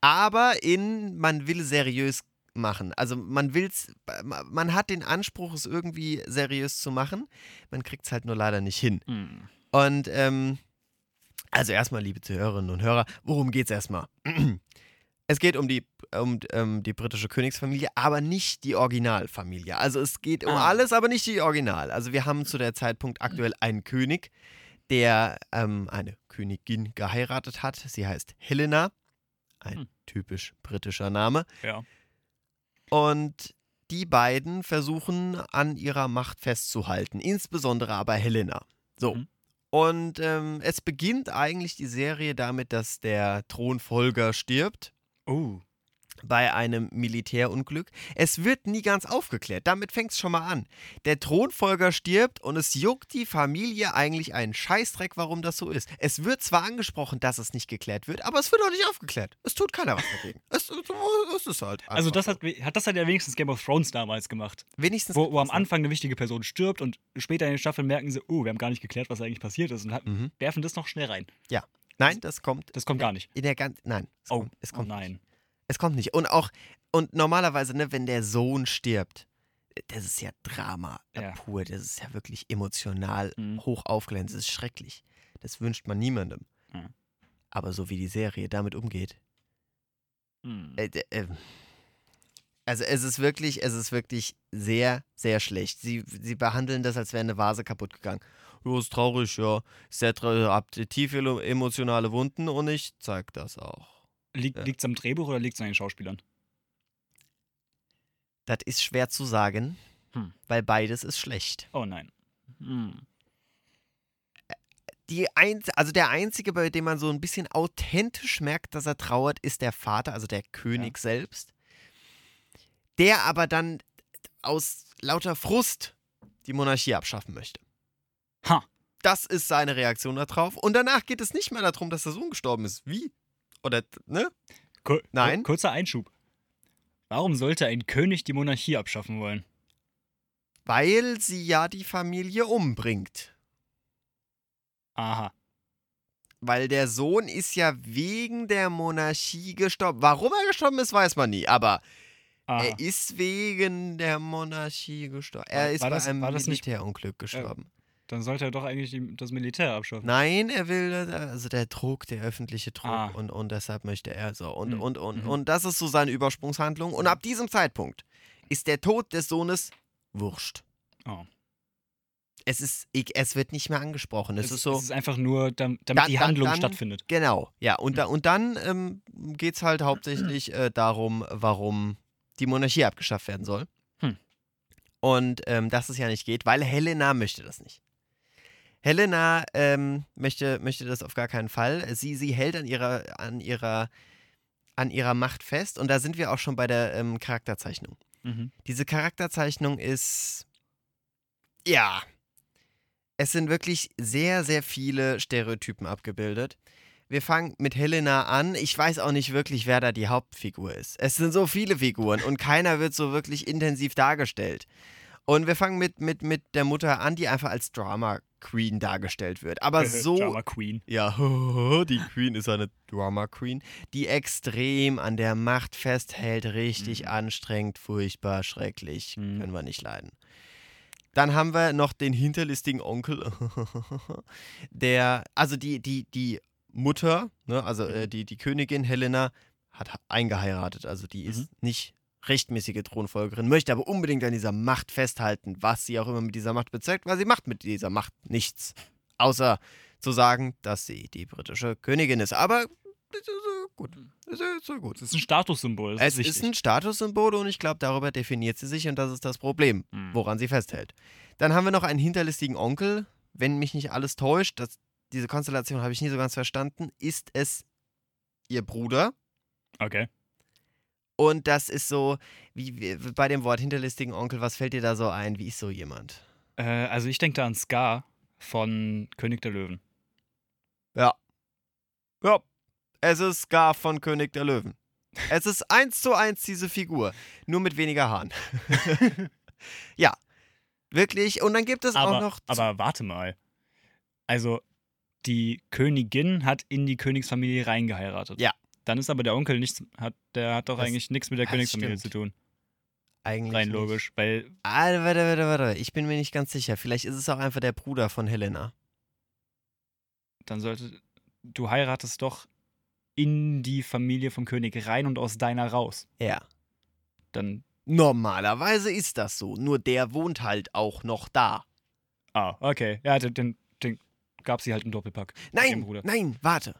aber in man will seriös machen. Also man will's, man hat den Anspruch, es irgendwie seriös zu machen. Man kriegt es halt nur leider nicht hin. Hm. Und ähm, also erstmal, liebe Zuhörerinnen und Hörer, worum geht's erstmal? Es geht um die, um ähm, die britische Königsfamilie, aber nicht die Originalfamilie. Also es geht um Ah. alles, aber nicht die Original. Also wir haben zu der Zeitpunkt aktuell einen König, der ähm, eine Königin geheiratet hat. Sie heißt Helena. Ein Hm. typisch britischer Name. Ja. Und die beiden versuchen an ihrer Macht festzuhalten, insbesondere aber Helena. So. Mhm. Und ähm, es beginnt eigentlich die Serie damit, dass der Thronfolger stirbt. Oh. Bei einem Militärunglück. Es wird nie ganz aufgeklärt. Damit fängt es schon mal an. Der Thronfolger stirbt und es juckt die Familie eigentlich einen Scheißdreck, warum das so ist. Es wird zwar angesprochen, dass es nicht geklärt wird, aber es wird auch nicht aufgeklärt. Es tut keiner was dagegen. es, es ist halt. Also das hat, hat das hat ja wenigstens Game of Thrones damals gemacht. wenigstens. Wo, wo am Anfang eine wichtige Person stirbt und später in den Staffeln merken sie, oh, wir haben gar nicht geklärt, was eigentlich passiert ist und hat, Mhm. werfen das noch schnell rein. Nein, das kommt. Das kommt gar nicht. In der ganzen. Nein. Es Oh, kommt, es oh kommt nein. Es kommt nicht. Und auch, und normalerweise, ne, wenn der Sohn stirbt, das ist ja Drama Ja. pur. Das ist ja wirklich emotional Mhm. hoch aufgeladen. Das ist schrecklich. Das wünscht man niemandem. Mhm. Aber so wie die Serie damit umgeht. Hm. Äh, äh, also es ist wirklich, es ist wirklich sehr, sehr schlecht. Sie, sie behandeln das, als wäre eine Vase kaputt gegangen. Ja, ist traurig, ja. Sehr traurig, habt tiefe emo- emotionale Wunden und ich zeig das auch. Liegt Ja. es am Drehbuch oder liegt es an den Schauspielern? Das ist schwer zu sagen, Hm. weil beides ist schlecht. Oh nein. Hm. Die einz also der einzige, bei dem man so ein bisschen authentisch merkt, dass er trauert, ist der Vater, also der König selbst. Der aber dann aus lauter Frust die Monarchie abschaffen möchte. Ha. Das ist seine Reaktion darauf. Und danach geht es nicht mehr darum, dass der Sohn gestorben ist. Wie? Oder, ne? Kur Nein. kur- Kurzer Einschub. Warum sollte ein König die Monarchie abschaffen wollen? Weil sie ja die Familie umbringt. Aha. Weil der Sohn ist ja wegen der Monarchie gestorben. Warum er gestorben ist, weiß man nie. Aber Aha. er ist wegen der Monarchie gestorben. Er ist war bei das- einem Militärunglück gestorben. Dann sollte er doch eigentlich das Militär abschaffen. Nein, er will, also der Druck, der öffentliche Druck Ah. und, und deshalb möchte er so. Und, Mhm. und, und, Mhm. und das ist so seine Übersprungshandlung. Und ab diesem Zeitpunkt ist der Tod des Sohnes wurscht. Oh. Es ist, ich, es wird nicht mehr angesprochen. Es, ist so. Es ist einfach nur, dam- damit Dann- die Handlung dann- stattfindet. Genau, ja. Und, da, und dann ähm, geht es halt hauptsächlich äh, darum, warum die Monarchie abgeschafft werden soll. Hm. Und ähm, dass es ja nicht geht, weil Helena möchte das nicht. Helena ähm, möchte, möchte das auf gar keinen Fall. Sie, sie hält an ihrer, an, ihrer, an ihrer Macht fest. Und da sind wir auch schon bei der ähm, Charakterzeichnung. Mhm. Diese Charakterzeichnung ist. Ja. Es sind wirklich sehr, sehr viele Stereotypen abgebildet. Wir fangen mit Helena an. Ich weiß auch nicht wirklich, wer da die Hauptfigur ist. Es sind so viele Figuren und keiner wird so wirklich intensiv dargestellt. Und wir fangen mit, mit, mit der Mutter an, die einfach als Drama Queen dargestellt wird. Aber so. Drama Queen. Ja, die Queen ist eine Drama Queen, die extrem an der Macht festhält, richtig Mhm. anstrengend, furchtbar, schrecklich, Mhm. können wir nicht leiden. Dann haben wir noch den hinterlistigen Onkel, der, also die, die, die Mutter, ne, also Mhm. äh, die, die Königin Helena hat eingeheiratet, also die ist Mhm. nicht rechtmäßige Thronfolgerin, möchte aber unbedingt an dieser Macht festhalten, was sie auch immer mit dieser Macht bezweckt, weil sie macht mit dieser Macht nichts. Außer zu sagen, dass sie die britische Königin ist. Aber das ist äh, gut. Das ist äh, gut. Das ist ein Statussymbol. Es ist ist ein Statussymbol und ich glaube, darüber definiert sie sich und das ist das Problem, Mhm. woran sie festhält. Dann haben wir noch einen hinterlistigen Onkel. Wenn mich nicht alles täuscht, das, diese Konstellation habe ich nie so ganz verstanden, ist es ihr Bruder. Okay. Und das ist so, wie, wie bei dem Wort hinterlistigen Onkel, was fällt dir da so ein? Wie ist so jemand? Äh, also ich denke da an Scar von König der Löwen. Ja. Ja. Es ist Gar von König der Löwen. Es ist eins zu eins diese Figur, nur mit weniger Haaren. ja. Wirklich. Und dann gibt es Aber, auch noch. aber warte mal. Also, die Königin hat in die Königsfamilie reingeheiratet. Ja. Dann ist aber der Onkel nichts, hat, der hat doch Das- eigentlich nichts mit der das Königsfamilie stimmt. zu tun. eigentlich Rein nicht. logisch. Weil, Ah, warte, warte, warte. Ich bin mir nicht ganz sicher. Vielleicht ist es auch einfach der Bruder von Helena. dann sollte. Du heiratest doch in die Familie vom König rein und aus deiner raus. Ja. Dann. Normalerweise ist das so. Nur der wohnt halt auch noch da. Ah, okay. Ja, den, den, den gab sie halt im Doppelpack. Nein, Bruder. nein, warte.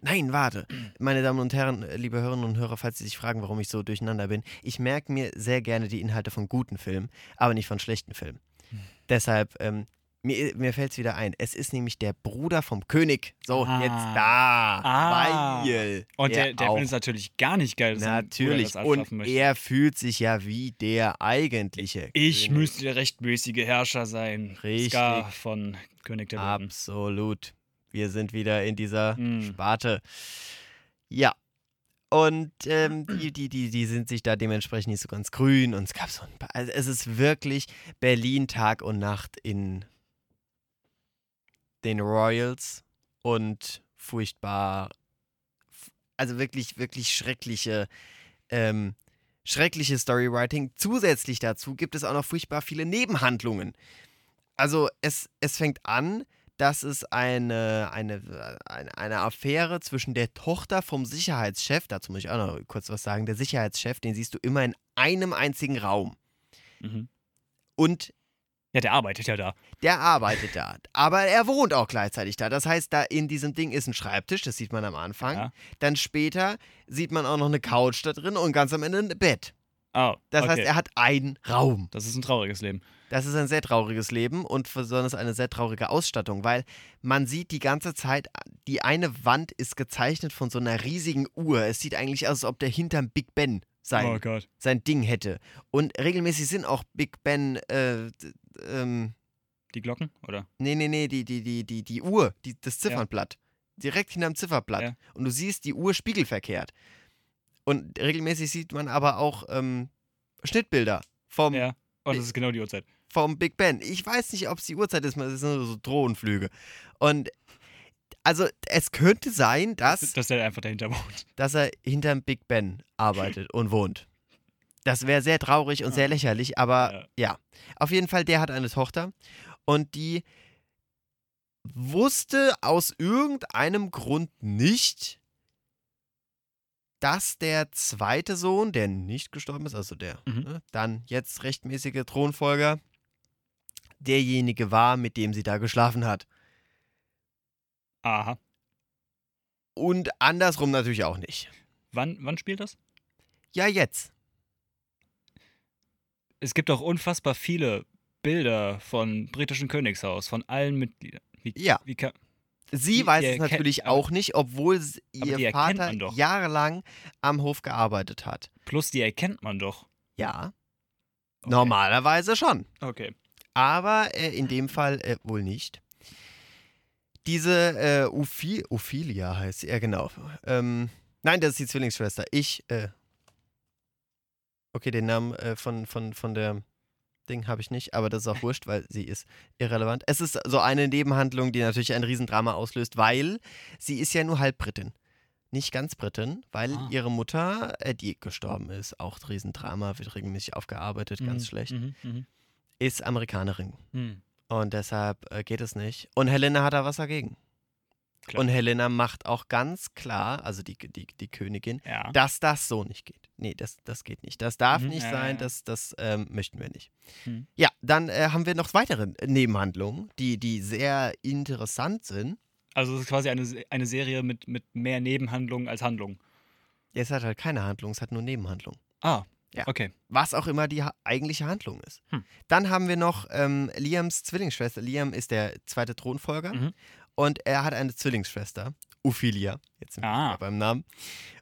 Nein, warte. Meine Damen und Herren, äh, liebe Hörerinnen und Hörer, falls Sie sich fragen, warum ich so durcheinander bin, ich merke mir sehr gerne die Inhalte von guten Filmen, aber nicht von schlechten Filmen. Hm. Deshalb, ähm, Mir, mir fällt es wieder ein. Es ist nämlich der Bruder vom König. So, Ah. jetzt da. Ah. Weil. Und der, der findet es natürlich gar nicht geil, dass Natürlich. das Und er fühlt sich ja wie der eigentliche. Ich König. müsste der rechtmäßige Herrscher sein. Richtig. Scar von König der Wilden. Absolut. Wir sind wieder in dieser Mm. Sparte. Ja. Und ähm, die, die, die, die sind sich da dementsprechend nicht so ganz grün. Und es gab so ein paar. Also es ist wirklich Berlin Tag und Nacht in den Royals und furchtbar. Also wirklich, wirklich schreckliche, ähm, schreckliche Storywriting. Zusätzlich dazu gibt es auch noch furchtbar viele Nebenhandlungen. Also es, es fängt an, dass es eine, eine, eine, eine Affäre zwischen der Tochter vom Sicherheitschef, dazu muss ich auch noch kurz was sagen, der Sicherheitschef, den siehst du immer in einem einzigen Raum. Mhm. Und Ja, der arbeitet ja da. der arbeitet da. Aber er wohnt auch gleichzeitig da. Das heißt, da in diesem Ding ist ein Schreibtisch, das sieht man am Anfang. Ja. Dann später sieht man auch noch eine Couch da drin und ganz am Ende ein Bett. Oh, Das okay. heißt, er hat einen Raum. das ist ein trauriges Leben. Das ist ein sehr trauriges Leben und besonders eine sehr traurige Ausstattung, weil man sieht die ganze Zeit, die eine Wand ist gezeichnet von so einer riesigen Uhr. Es sieht eigentlich aus, als ob der hinterm Big Ben sein, Oh Gott. sein Ding hätte. Und regelmäßig sind auch Big Ben, äh, ähm, Die Glocken, oder? nee, nee, nee, die, die, die, die, die Uhr, die, das Ziffernblatt. Direkt hinterm Zifferblatt. Ja. Und du siehst die Uhr spiegelverkehrt. Und regelmäßig sieht man aber auch ähm, Schnittbilder vom, Ja. Oh, das ist genau die Uhrzeit. Vom Big Ben. Ich weiß nicht, ob es die Uhrzeit ist, es sind nur so Drohnenflüge. Und also es könnte sein, dass, Dass der einfach dahinter wohnt. dass er hinterm Big Ben arbeitet und wohnt. Das wäre sehr traurig und sehr lächerlich, aber Ja. ja. Auf jeden Fall, der hat eine Tochter und die wusste aus irgendeinem Grund nicht, dass der zweite Sohn, der nicht gestorben ist, also der Mhm. ne, dann jetzt rechtmäßige Thronfolger, derjenige war, mit dem sie da geschlafen hat. Aha. Und andersrum natürlich auch nicht. Wann, wann spielt das? Ja, jetzt. Es gibt auch unfassbar viele Bilder von britischen Königshaus, von allen Mitgliedern. Wie, Ja. Wie kann, Sie Die- weiß es natürlich aber- auch nicht, obwohl ihr Vater jahrelang am Hof gearbeitet hat. plus, die erkennt man doch. Ja, Okay. normalerweise schon. Okay. Aber äh, in dem Fall äh, wohl nicht. Diese äh, Ophi Ophelia heißt sie, ja genau. Ähm, nein, das ist die Zwillingsschwester. Ich, äh, okay, den Namen äh, von, von, von der Ding habe ich nicht, aber das ist auch wurscht, weil sie ist irrelevant. Es ist so eine Nebenhandlung, die natürlich ein Riesendrama auslöst, weil sie ist ja nur halb Britin. Nicht ganz Britin, weil Ah. ihre Mutter, äh, die gestorben ist, auch Riesendrama, wird regelmäßig aufgearbeitet, ganz Mhm, schlecht, Mhm, mhm, ist Amerikanerin. mhm. Und deshalb äh, geht es nicht. Und Helena hat da was dagegen. Klar. Und Helena macht auch ganz klar, also die, die, die Königin, Ja. dass das so nicht geht. Nee, das, das geht nicht. Das darf Mhm, nicht ja, sein, ja. das, das ähm, möchten wir nicht. Mhm. Ja, dann äh, haben wir noch weitere Nebenhandlungen, die, die sehr interessant sind. Also es ist quasi eine, eine Serie mit, mit mehr Nebenhandlungen als Handlungen. Es hat halt keine Handlung, es hat nur Nebenhandlungen. Ah, Ja. okay. Was auch immer die ha eigentliche Handlung ist. Hm. Dann haben wir noch ähm, Liams Zwillingsschwester. Liam ist der zweite Thronfolger Mhm. und er hat eine Zwillingsschwester, Ophelia. Jetzt sind wir Ah. wieder beim Namen.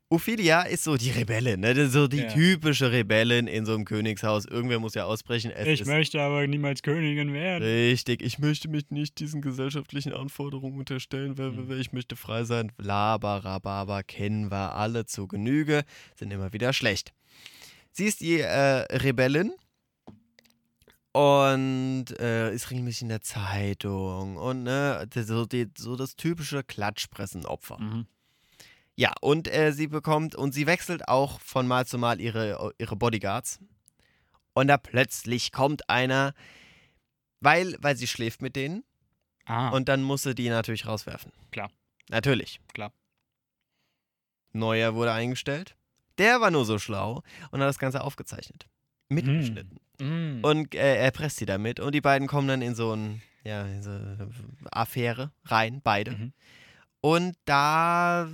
Ophelia ist so die Rebellin, ne? So die Ja. typische Rebellin in so einem Königshaus. Irgendwer muss ja ausbrechen. Ich möchte aber niemals Königin werden. Richtig, ich möchte mich nicht diesen gesellschaftlichen Anforderungen unterstellen, weil, Mhm. weil ich möchte frei sein. Labarababa kennen wir alle zu Genüge, sind immer wieder schlecht. Sie ist die äh, Rebellin und äh, ist regelmäßig in der Zeitung und ne, so, die, so das typische Klatschpressenopfer. Mhm. Ja, und äh, sie bekommt und sie wechselt auch von Mal zu Mal ihre, ihre Bodyguards. Und da plötzlich kommt einer, weil, weil sie schläft mit denen Ah, und dann muss sie die natürlich rauswerfen. Klar. Natürlich. Klar. Neuer wurde eingestellt. Der war nur so schlau und hat das Ganze aufgezeichnet. Mitgeschnitten. mm. Und äh, er presst sie damit und die beiden kommen dann in so ein, ja, in so eine Affäre rein, beide. Mhm. Und da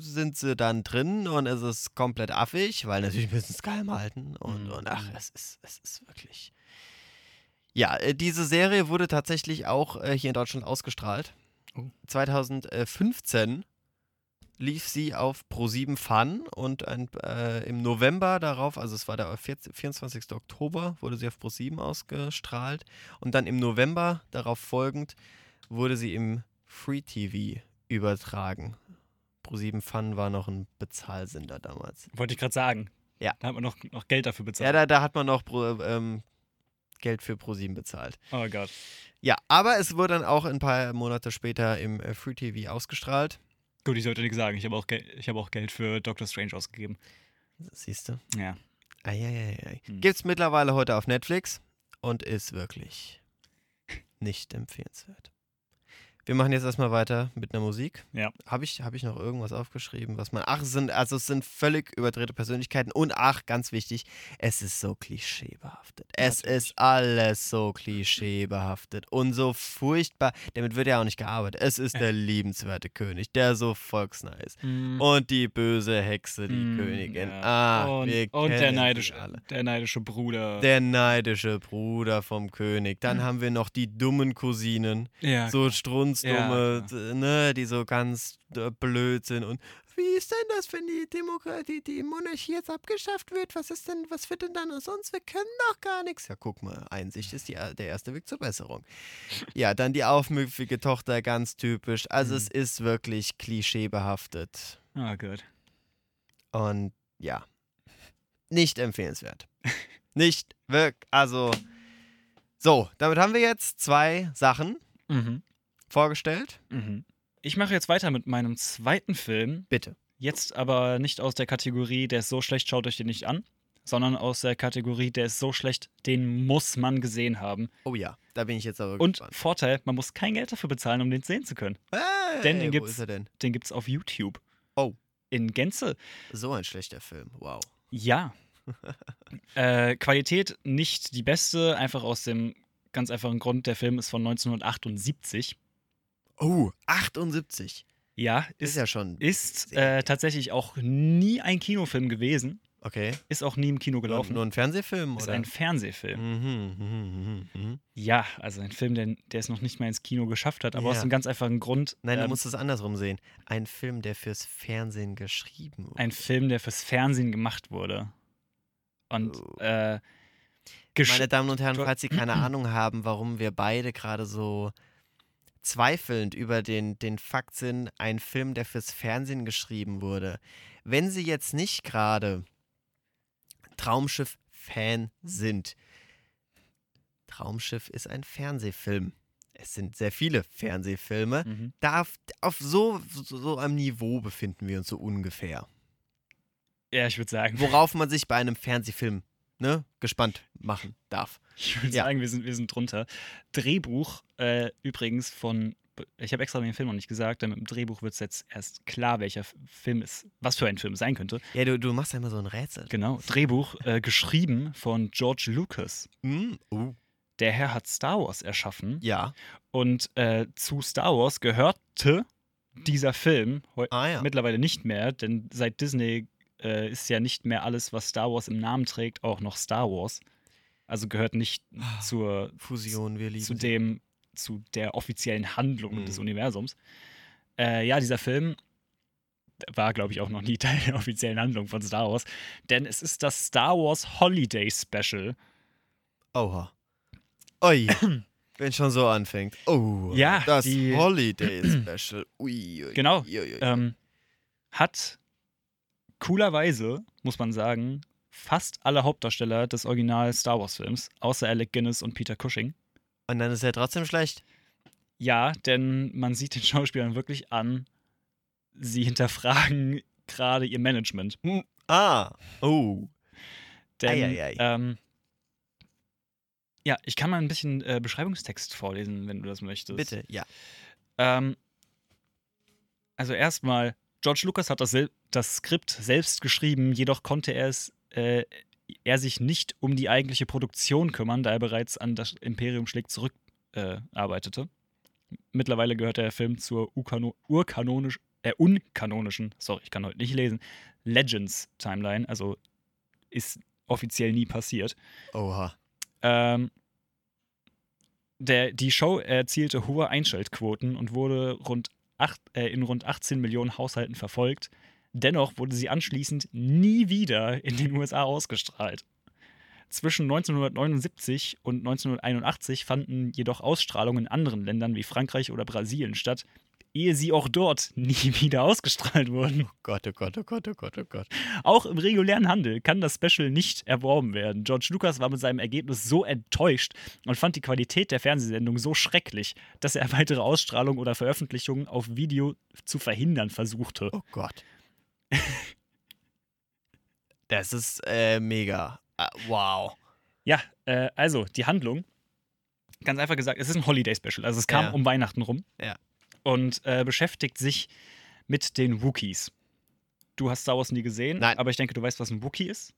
sind sie dann drin und es ist komplett affig, weil natürlich müssen sie es geheim halten. Und, Mhm. und ach, es ist, es ist wirklich. Ja, äh, diese Serie wurde tatsächlich auch äh, hier in Deutschland ausgestrahlt. Oh. 2015 lief sie auf Pro7 Fun und ein, äh, im November darauf, also es war der 14, 24. Oktober, wurde sie auf Pro7 ausgestrahlt und dann im November darauf folgend wurde sie im Free TV übertragen. Pro7 Fun war noch ein Bezahlsender damals. Wollte ich gerade sagen. Ja. Da hat man noch, noch Geld dafür Ja, bezahlt. da, da hat man noch Pro, ähm, Geld für Pro7 bezahlt. oh Gott. Ja, aber es wurde dann auch ein paar Monate später im äh, Free TV ausgestrahlt. Gut, ich sollte nichts sagen. Ich habe auch, Gel ich hab auch Geld für Doctor Strange ausgegeben. Siehst du? Ja. Eieiei. Hm. Gibt's mittlerweile heute auf Netflix und ist wirklich nicht empfehlenswert. Wir machen jetzt erstmal weiter mit einer Musik. Ja. Habe ich, hab ich noch irgendwas aufgeschrieben, was man. Ach, es sind, also es sind völlig überdrehte Persönlichkeiten und ach, ganz wichtig, es ist so klischeebehaftet. Es Natürlich. ist alles so klischeebehaftet und so furchtbar. Damit wird ja auch nicht gearbeitet. Es ist der liebenswerte König, der so volksnah ist. Mm, Und die böse Hexe, die mm, Königin. ja. Ah, und, wir und der neidische, alle. der neidische Bruder. Der neidische Bruder vom König. Dann haben wir noch die dummen Cousinen. ja. So strunzdumme, Ja, d- ne, die so ganz äh, blöd sind. Und wie ist denn das, wenn die Demokratie, die Monarchie jetzt abgeschafft wird? Was ist denn, was wird denn dann aus uns? Wir können doch gar nichts. Ja, guck mal, Einsicht ist die, der erste Weg zur Besserung. Ja, dann die aufmüpfige Tochter, ganz typisch. Also Mhm. es ist wirklich klischeebehaftet. Oh Gott. Und ja, nicht empfehlenswert. nicht wirklich, also so, damit haben wir jetzt zwei Sachen Mhm. Vorgestellt. Mhm. Ich mache jetzt weiter mit meinem zweiten Film. Bitte. Jetzt aber nicht aus der Kategorie, der ist so schlecht, schaut euch den nicht an, sondern aus der Kategorie, der ist so schlecht, den muss man gesehen haben. Oh ja, da bin ich jetzt aber Und gespannt. Vorteil, man muss kein Geld dafür bezahlen, um den sehen zu können. Hey, denn den gibt's- denn? Den gibt's auf YouTube. Oh. In Gänze. So ein schlechter Film. Wow. Ja. äh, Qualität nicht die beste, einfach aus dem ganz einfachen Grund, der Film ist von 1978. Oh, 78. Ja, Ist ist, ja schon. ist äh, tatsächlich auch nie ein Kinofilm gewesen. Okay. Ist auch nie im Kino Nur, gelaufen. nur ein Fernsehfilm, ist oder? ein Fernsehfilm. Mhm, mhm, mhm, mhm. Ja, also ein Film, der, der es noch nicht mal ins Kino geschafft hat, aber Ja. aus einem ganz einfachen Grund. Nein, du ähm, musst es andersrum sehen. Ein Film, der fürs Fernsehen geschrieben wurde. ein Film, der fürs Fernsehen gemacht wurde. Und Oh. äh, Meine Damen und Herren, Du- falls Sie keine Ahnung haben, warum wir beide gerade so zweifelnd über den, den Fakt sind, ein Film, der fürs Fernsehen geschrieben wurde. Wenn Sie jetzt nicht gerade Traumschiff-Fan sind, Traumschiff ist ein Fernsehfilm. Es sind sehr viele Fernsehfilme. Mhm. Da auf, auf so, so, so einem Niveau befinden wir uns so ungefähr. Ja, ich würde sagen, Worauf man sich bei einem Fernsehfilm ne, gespannt machen darf. ich würde Ja. sagen, wir sind, wir sind drunter. Drehbuch äh, übrigens von, ich habe extra den Film noch nicht gesagt, denn mit dem Drehbuch wird es jetzt erst klar, welcher Film es, was für ein Film es sein könnte. Ja, du, du machst ja immer so ein Rätsel. Genau, Drehbuch äh, geschrieben von George Lucas. Hm, uh, Der Herr hat Star Wars erschaffen ja. und äh, zu Star Wars gehörte dieser Film Ah ja. mittlerweile nicht mehr, denn seit Disney äh, ist ja nicht mehr alles, was Star Wars im Namen trägt, auch noch Star Wars. Also gehört nicht zur, Fusion, wir lieben zu sie. dem, zu der offiziellen Handlung Mhm. des Universums. Äh, ja, dieser Film war, glaube ich, auch noch nie Teil der offiziellen Handlung von Star Wars, denn es ist das Star Wars Holiday Special. Oha. Ui. Wenn schon so anfängt. Oh. Ja, Das Holiday Special. Ui, ui, Genau, ui. Ähm, hat coolerweise, muss man sagen, fast alle Hauptdarsteller des Original Star Wars Films, außer Alec Guinness und Peter Cushing. Und dann ist er trotzdem schlecht. Ja, denn man sieht den Schauspielern wirklich an, sie hinterfragen gerade ihr Management. Ah. Oh. Denn, Eieiei. Ähm, ja, ich kann mal ein bisschen äh, Beschreibungstext vorlesen, wenn du das möchtest. Bitte, ja. Ähm, also erstmal, George Lucas hat das, das Skript selbst geschrieben, jedoch konnte er es äh, er sich nicht um die eigentliche Produktion kümmern, da er bereits an das Imperium schlägt zurück äh, arbeitete. Mittlerweile gehört der Film zur urkanonisch, äh, unkanonischen, sorry, ich kann heute nicht lesen, Legends Timeline, also ist offiziell nie passiert. Oha. Ähm, der, die Show erzielte hohe Einschaltquoten und wurde rund acht, äh, in rund 18 Millionen Haushalten verfolgt. Dennoch wurde sie anschließend nie wieder in den USA ausgestrahlt. Zwischen 1979 und 1981 fanden jedoch Ausstrahlungen in anderen Ländern wie Frankreich oder Brasilien statt, ehe sie auch dort nie wieder ausgestrahlt wurden. Oh Gott, oh Gott, oh Gott, oh Gott, oh Gott. Auch im regulären Handel kann das Special nicht erworben werden. George Lucas war mit seinem Ergebnis so enttäuscht und fand die Qualität der Fernsehsendung so schrecklich, dass er weitere Ausstrahlung oder Veröffentlichungen auf Video zu verhindern versuchte. Oh Gott. das ist äh, mega. Ah, wow. Ja, äh, also die Handlung. Ganz einfach gesagt, es ist ein Holiday-Special. Also es kam Ja. um Weihnachten rum. Ja. Und äh, beschäftigt sich mit den Wookiees. Du hast Star Wars nie gesehen, Nein. aber ich denke, du weißt, was ein Wookie ist.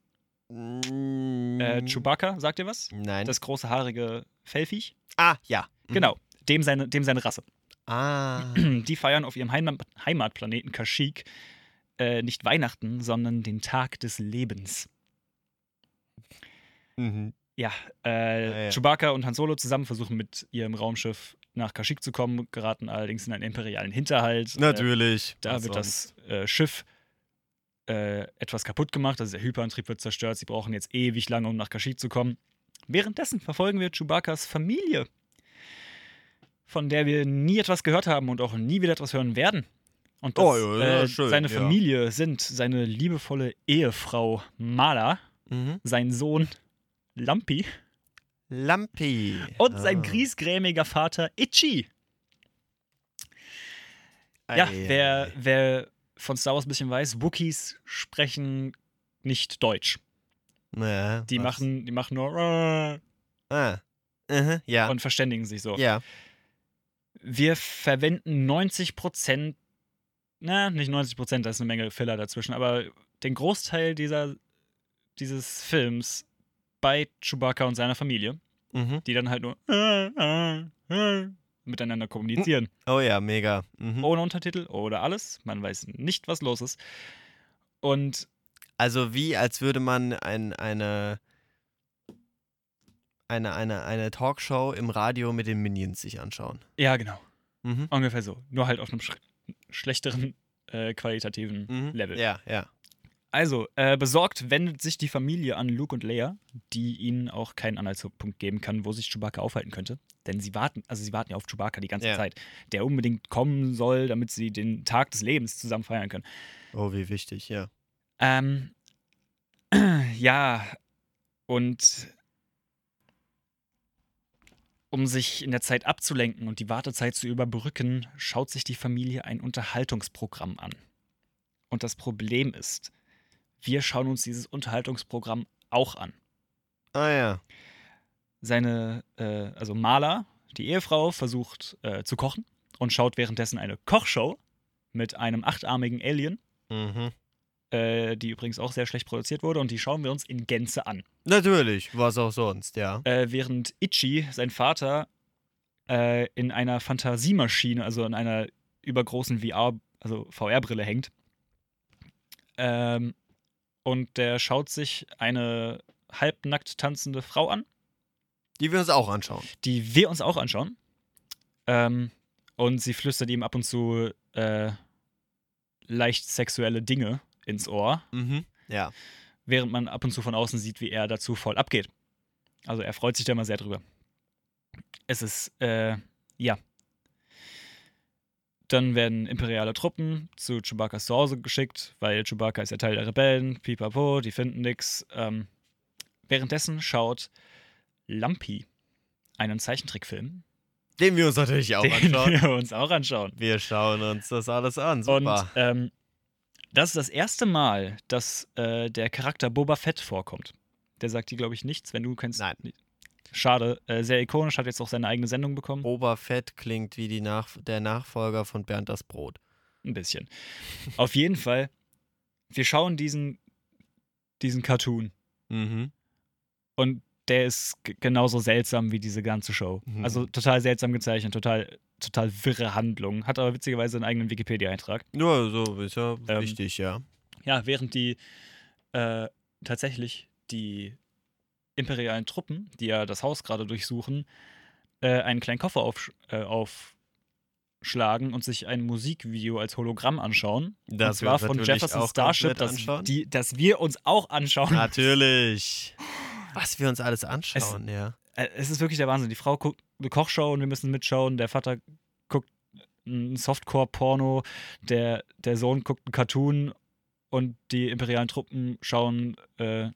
Mm, Äh, Chewbacca, sagt dir was? Nein. Das große haarige Fellviech. ah, ja. Mhm. Genau, dem seine, dem seine Rasse. Ah. Die feiern auf ihrem Heim Heimatplaneten Kashyyyk äh, nicht Weihnachten, sondern den Tag des Lebens. mhm. Ja, äh, Ja, ja. Chewbacca und Han Solo zusammen versuchen mit ihrem Raumschiff nach Kashyyyk zu kommen, geraten allerdings in einen imperialen Hinterhalt. Äh, Natürlich. da Was wird sonst? das äh, Schiff äh, etwas kaputt gemacht, also der Hyperantrieb wird zerstört. Sie brauchen jetzt ewig lange, um nach Kashyyyk zu kommen. Währenddessen verfolgen wir Chewbaccas Familie, von der wir nie etwas gehört haben und auch nie wieder etwas hören werden. Und das, Oh, ja, ja, äh, schön, seine ja. Familie sind seine liebevolle Ehefrau Mala, Mhm. sein Sohn Lampi Lampi. und sein Ah. griesgrämiger Vater Itchy. Ja, wer, ei. wer von Star Wars ein bisschen weiß, Wookiees sprechen nicht Deutsch. Ja, Die was? machen, die machen nur Ah. Mhm. Ja. und verständigen sich so. ja. Wir verwenden 90 Prozent, na, nicht 90 Prozent, da ist eine Menge Filler dazwischen, aber den Großteil dieser, dieses Films bei Chewbacca und seiner Familie, Mhm. die dann halt nur miteinander kommunizieren. Oh ja, mega. Mhm. Ohne Untertitel oder alles. Man weiß nicht, was los ist. Und Also wie, als würde man ein, eine, eine, eine, eine Talkshow im Radio mit den Minions sich anschauen. ja, genau. Mhm. Ungefähr so. Nur halt auf einem sch schlechteren äh, qualitativen Mhm. Level. Ja, ja. Also, äh, besorgt wendet sich die Familie an Luke und Leia, die ihnen auch keinen Anhaltspunkt geben kann, wo sich Chewbacca aufhalten könnte. Denn sie warten, also sie warten ja auf Chewbacca die ganze Ja. Zeit, der unbedingt kommen soll, damit sie den Tag des Lebens zusammen feiern können. Oh, wie wichtig, ja. Ähm, ja, und um sich in der Zeit abzulenken und die Wartezeit zu überbrücken, schaut sich die Familie ein Unterhaltungsprogramm an. Und das Problem ist, wir schauen uns dieses Unterhaltungsprogramm auch an. Ah ja. Seine, äh, also Marla, die Ehefrau, versucht äh, zu kochen und schaut währenddessen eine Kochshow mit einem achtarmigen Alien, Mhm. äh, die übrigens auch sehr schlecht produziert wurde, und die schauen wir uns in Gänze an. Natürlich, was auch sonst, ja. Äh, während Ichi, sein Vater, äh, in einer Fantasiemaschine, also in einer übergroßen VR, also VR-Brille hängt. Ähm, und der schaut sich eine halbnackt tanzende Frau an, Die wir uns auch anschauen. die wir uns auch anschauen. Ähm, und sie flüstert ihm ab und zu äh, leicht sexuelle Dinge ins Ohr, Mhm. Ja. während man ab und zu von außen sieht, wie er dazu voll abgeht. Also er freut sich da immer sehr drüber. Es ist, äh, ja. Dann werden imperiale Truppen zu Chewbacca's Zuhause geschickt, weil Chewbacca ist ja Teil der Rebellen, pipapo, die finden nix. Ähm, währenddessen schaut Lumpy einen Zeichentrickfilm, Den wir uns natürlich auch den anschauen. wir uns auch anschauen. Wir schauen uns das alles an. Und Super. ähm, das ist das erste Mal, dass äh, der Charakter Boba Fett vorkommt. Der sagt dir, glaube ich, nichts, wenn du kennst. Nein. Schade, äh, sehr ikonisch, hat jetzt auch seine eigene Sendung bekommen. Boba Fett klingt wie die Nach der Nachfolger von Bernd das Brot. Ein bisschen. Auf jeden Fall, wir schauen diesen, diesen Cartoon Mhm. und der ist genauso seltsam wie diese ganze Show. Mhm. Also total seltsam gezeichnet, total, total wirre Handlung. Hat aber witzigerweise einen eigenen Wikipedia-Eintrag. Ja, so ist ja Ähm, wichtig, ja. Ja, während die äh, tatsächlich die imperialen Truppen, die ja das Haus gerade durchsuchen, äh, einen kleinen Koffer auf, äh, aufschlagen und sich ein Musikvideo als Hologramm anschauen. Das und zwar von Jefferson Starship, das, die, das wir uns auch anschauen. Natürlich. Was wir uns alles anschauen, ja. Äh, Es ist wirklich der Wahnsinn. Die Frau guckt eine Kochshow und wir müssen mitschauen. Der Vater guckt ein Softcore-Porno. Der, der Sohn guckt einen Cartoon und die imperialen Truppen schauen äh,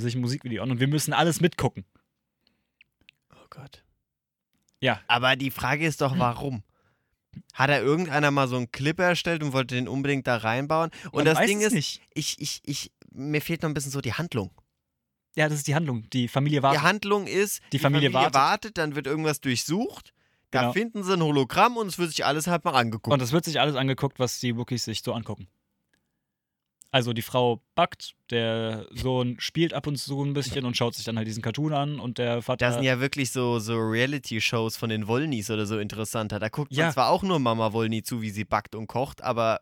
sich ein Musikvideo an und wir müssen alles mitgucken. Oh Gott. Ja. Aber die Frage ist doch, warum? Hat er irgendeiner mal so einen Clip erstellt und wollte den unbedingt da reinbauen? Und Man das Ding ist, nicht. ich, ich, ich, mir fehlt noch ein bisschen so die Handlung. Ja, das ist die Handlung. Die Familie wartet. Die Handlung ist, Die Familie wartet. dann wird irgendwas durchsucht, da Genau. finden sie ein Hologramm und es wird sich alles halt mal angeguckt. Und es wird sich alles angeguckt, was die Wookies sich so angucken. Also die Frau backt, der Sohn spielt ab und zu ein bisschen und schaut sich dann halt diesen Cartoon an und der Vater. da sind ja wirklich so, so Reality-Shows von den Wollnys oder so interessanter. Da guckt Ja. man zwar auch nur Mama Wollny zu, wie sie backt und kocht, aber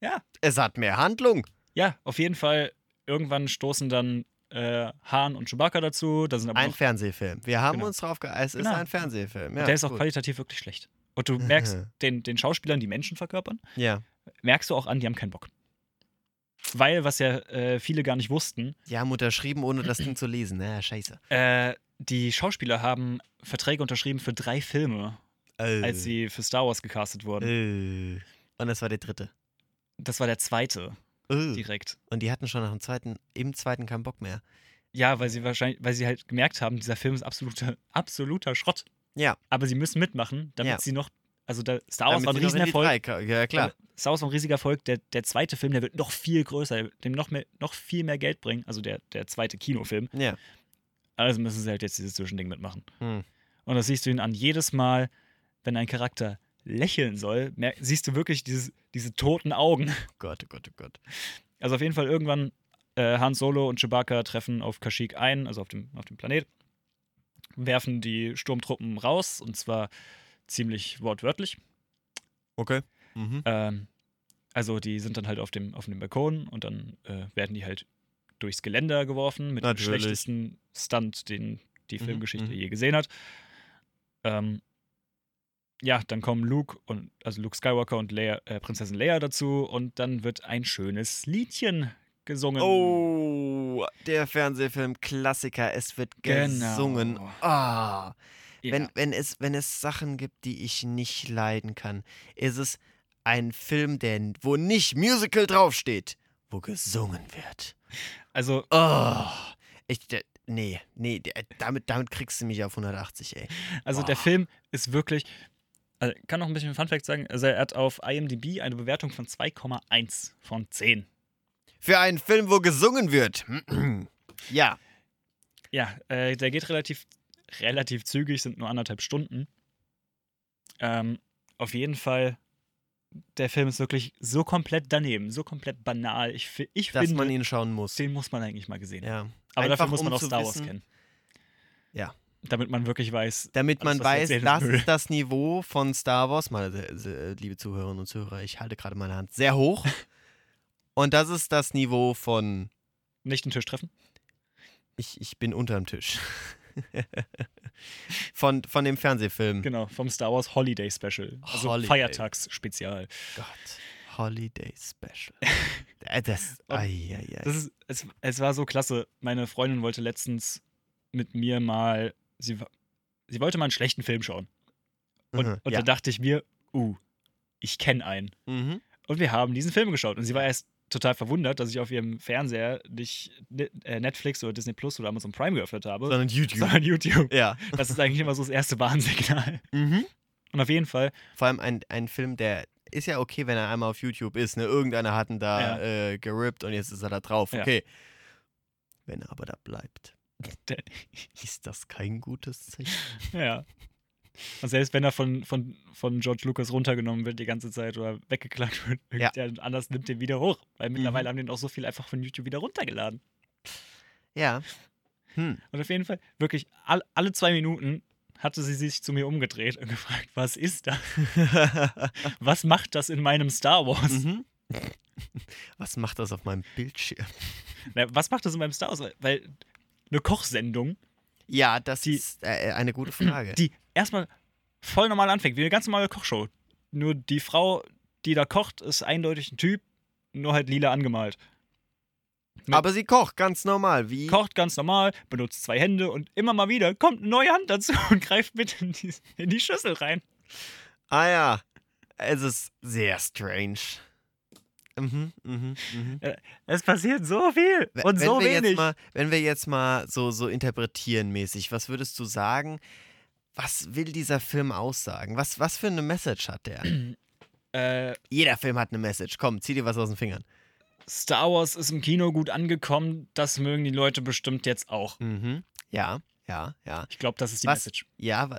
Ja. es hat mehr Handlung. Ja, auf jeden Fall. Irgendwann stoßen dann äh, Han und Chewbacca dazu. Da sind aber Ein Fernsehfilm. Wir haben Genau. uns drauf ge... Es ist Genau. ein Fernsehfilm. Ja, der ist auch gut. qualitativ wirklich schlecht. Und du merkst den, den Schauspielern, die Menschen verkörpern, Ja. merkst du auch an, die haben keinen Bock. Weil, was ja äh, viele gar nicht wussten, Die haben unterschrieben, ohne das Ding zu lesen. Na, scheiße. äh, die Schauspieler haben Verträge unterschrieben für drei Filme, Äh. als sie für Star Wars gecastet wurden. Äh. Und das war der dritte. Das war der zweite Äh. direkt. Und die hatten schon nach dem zweiten, im zweiten keinen Bock mehr. Ja, weil sie wahrscheinlich, weil sie halt gemerkt haben, dieser Film ist absoluter, absoluter Schrott. Ja. Aber sie müssen mitmachen, damit Ja. sie noch, also der Star Wars war ein Damit sie noch in die Riesenerfolg. drei Ja, klar. Star Wars war ein riesiger Erfolg. Der, der zweite Film, der wird noch viel größer, dem noch, mehr, noch viel mehr Geld bringen. Also der, der zweite Kinofilm. Ja. Also müssen sie halt jetzt dieses Zwischending mitmachen. Hm. Und das siehst du ihn an jedes Mal, wenn ein Charakter lächeln soll, siehst du wirklich dieses, diese toten Augen. Gott, oh Gott, oh Gott. Also auf jeden Fall irgendwann äh, Han Solo und Chewbacca treffen auf Kashyyyk ein, also auf dem, auf dem Planet, werfen die Sturmtruppen raus und zwar ziemlich wortwörtlich. Okay. Mhm. Ähm, also die sind dann halt auf dem, auf dem Balkon und dann äh, werden die halt durchs Geländer geworfen mit Natürlich. dem schlechtesten Stunt, den die Mhm, Filmgeschichte mhm. je gesehen hat. Ähm, ja, dann kommen Luke und also Luke Skywalker und Leia, äh, Prinzessin Leia dazu und dann wird ein schönes Liedchen gesungen. Oh, der Fernsehfilm Klassiker. Es wird Genau. gesungen. Ah. Ja. Wenn, wenn, es, wenn es Sachen gibt, die ich nicht leiden kann, ist es ein Film, der, wo nicht Musical draufsteht, wo gesungen wird. also Oh. Ich, der, nee, nee, der, damit, damit kriegst du mich auf 180, ey. Also der Boah. Film ist wirklich. Also kann noch ein bisschen Fun Fact sagen. Also er hat auf IMDb eine Bewertung von 2,1 von 10. Für einen Film, wo gesungen wird. ja. Ja, äh, der geht relativ, relativ zügig, sind nur anderthalb Stunden. Ähm, auf jeden Fall, der Film ist wirklich so komplett daneben, so komplett banal. Ich, ich Dass finde, man ihn schauen muss. den muss man eigentlich mal gesehen haben. Ja. Aber Einfach, dafür muss um man auch Star Wars wissen- kennen. Ja. Damit man wirklich weiß, Damit man Alles, weiß, das ist das Niveau von Star Wars. Meine sehr, liebe Zuhörerinnen und Zuhörer, ich halte gerade meine Hand sehr hoch. Und das ist das Niveau von nicht den Tisch treffen. ich, ich bin unterm Tisch. von, von dem Fernsehfilm. Genau, vom Star Wars Holiday Special. Also Holiday. Feiertagsspezial. Gott. Holiday Special. Äh, das. Ai, ai, ai. Das ist, es, es war so klasse. Meine Freundin wollte letztens mit mir mal, sie, sie wollte mal einen schlechten Film schauen. Und, Mhm, und ja. da dachte ich mir, uh, ich kenne einen. Mhm. Und wir haben diesen Film geschaut. Und sie war erst total verwundert, dass ich auf ihrem Fernseher nicht äh, Netflix oder Disney Plus oder Amazon Prime geöffnet habe, Sondern YouTube. sondern YouTube. Ja. Das ist eigentlich immer so das erste Warnsignal. Mhm. Und auf jeden Fall, Vor allem ein, ein Film, der ist ja okay, wenn er einmal auf YouTube ist. Ne? Irgendeiner hat ihn da äh, gerippt und jetzt ist er da drauf. Ja. Okay. Wenn er aber da bleibt, ist das kein gutes Zeichen. ja. Und selbst wenn er von, von, von George Lucas runtergenommen wird die ganze Zeit oder weggeklagt wird, Ja. irgendjemand anders nimmt den wieder hoch. Weil mittlerweile haben den auch so viel einfach von YouTube wieder runtergeladen. Ja. Hm. Und auf jeden Fall, wirklich, all, alle zwei Minuten hatte sie sich zu mir umgedreht und gefragt, was ist das? Was macht das in meinem Star Wars? mhm. Was macht das auf meinem Bildschirm? Na, was macht das in meinem Star Wars? Weil eine Kochsendung, Ja, das Die- ist äh, eine gute Frage. die erstmal voll normal anfängt, wie eine ganz normale Kochshow. Nur die Frau, die da kocht, ist eindeutig ein Typ, nur halt lila angemalt. Mit- Aber sie kocht ganz normal. Wie? Kocht ganz normal, benutzt zwei Hände und immer mal wieder kommt eine neue Hand dazu und greift mit in die, in die Schüssel rein. Ah ja. Es ist sehr strange. Mhm, mhm, mhm. Es passiert so viel und wenn so wir wenig. Jetzt mal, wenn wir jetzt mal so, so interpretieren mäßig, was würdest du sagen? Was will dieser Film aussagen? Was, was für eine Message hat der? Äh, Jeder Film hat eine Message. Komm, zieh dir was aus den Fingern. Star Wars ist im Kino gut angekommen, das mögen die Leute bestimmt jetzt auch. Mhm. Ja, ja, ja. Ich glaube, das ist die Was? Message. Ja,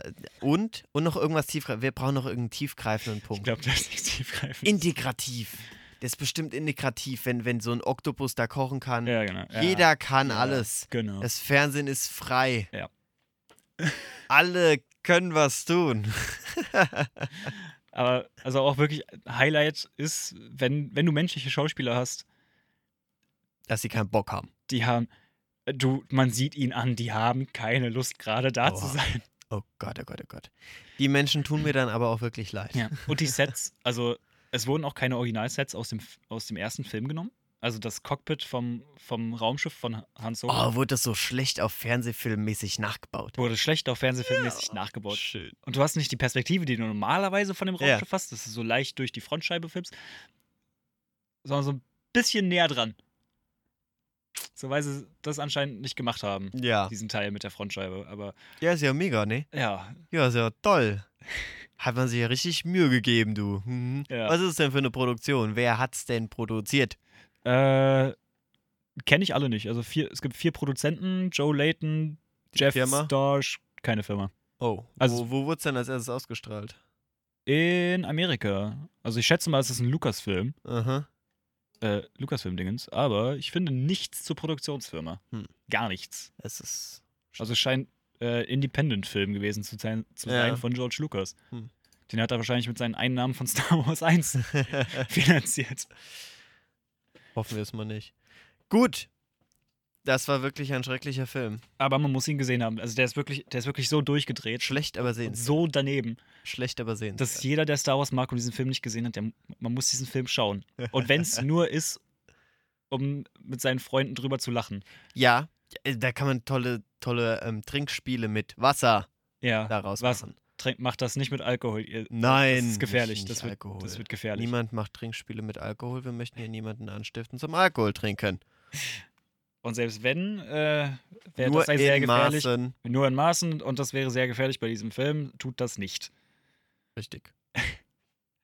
und? Und noch irgendwas tiefgreifendes. Wir brauchen noch irgendeinen tiefgreifenden Ich Punkt. glaube, das ist nicht tiefgreifend. Integrativ. Das ist bestimmt integrativ, wenn, wenn so ein Oktopus da kochen kann. ja, genau. Ja, Jeder kann ja, alles. Genau. Das Fernsehen ist frei. Ja. Alle können was tun. Aber also auch wirklich Highlight ist, wenn, wenn du menschliche Schauspieler hast, Dass sie keinen Bock haben. die haben, du, man sieht ihn an, die haben keine Lust, gerade da Oha. zu sein. Oh Gott, oh Gott, oh Gott. Die Menschen tun mir dann aber auch wirklich leid. Ja. Und die Sets, also es wurden auch keine Originalsets aus dem, aus dem ersten Film genommen. Also das Cockpit vom, vom Raumschiff von Han Solo Oh, wurde das so schlecht auf Fernsehfilmmäßig nachgebaut. wurde schlecht auf Fernsehfilmmäßig nachgebaut. Schön. Und du hast nicht die Perspektive, die du normalerweise von dem Ja. Raumschiff hast, dass du so leicht durch die Frontscheibe filmst, sondern so ein bisschen näher dran. So weil sie das anscheinend nicht gemacht haben, Ja. diesen Teil mit der Frontscheibe. Aber Ja, ist ja mega, ne? ja, Ja, ist ja toll. Hat man sich ja richtig Mühe gegeben, du. Mhm. Ja. Was ist denn für eine Produktion? Wer hat's denn produziert? Äh, kenne ich alle nicht. Also vier, es gibt vier Produzenten, Joe Layton, Jeff Firma? Storch, keine Firma. Oh, Also- wo, wo wurde es denn als erstes ausgestrahlt? In Amerika. Also ich schätze mal, es ist ein Lucasfilm. Aha. Äh, Lucasfilm-Dingens. Aber ich finde nichts zur Produktionsfirma. Hm. Gar nichts. Es ist. Also es scheint äh, Independent-Film gewesen zu sein, zu Ja. sein von George Lucas. Hm. Den hat er wahrscheinlich mit seinen Einnahmen von Star Wars 1 finanziert. Hoffen wir es mal nicht. Gut. Das war wirklich ein schrecklicher Film. Aber man muss ihn gesehen haben. Also der ist wirklich, der ist wirklich so durchgedreht. Schlecht, aber sehenswert. so daneben, Schlecht, aber sehenswert. dass jeder, der Star Wars mag und diesen Film nicht gesehen hat, der, man muss diesen Film schauen. Und wenn es nur ist, um mit seinen Freunden drüber zu lachen. Ja, äh, da kann man tolle, tolle ähm, Trinkspiele mit Wasser Ja, daraus was? machen. Trink, macht das nicht mit Alkohol. Ihr, Nein, das ist gefährlich. das, wird, das wird gefährlich. Niemand macht Trinkspiele mit Alkohol. Wir möchten hier niemanden anstiften zum Alkohol trinken. Und selbst wenn, äh, wäre das sei sehr gefährlich. Maßen. Nur in Maßen und das wäre sehr gefährlich bei diesem Film. Tut das nicht. Richtig.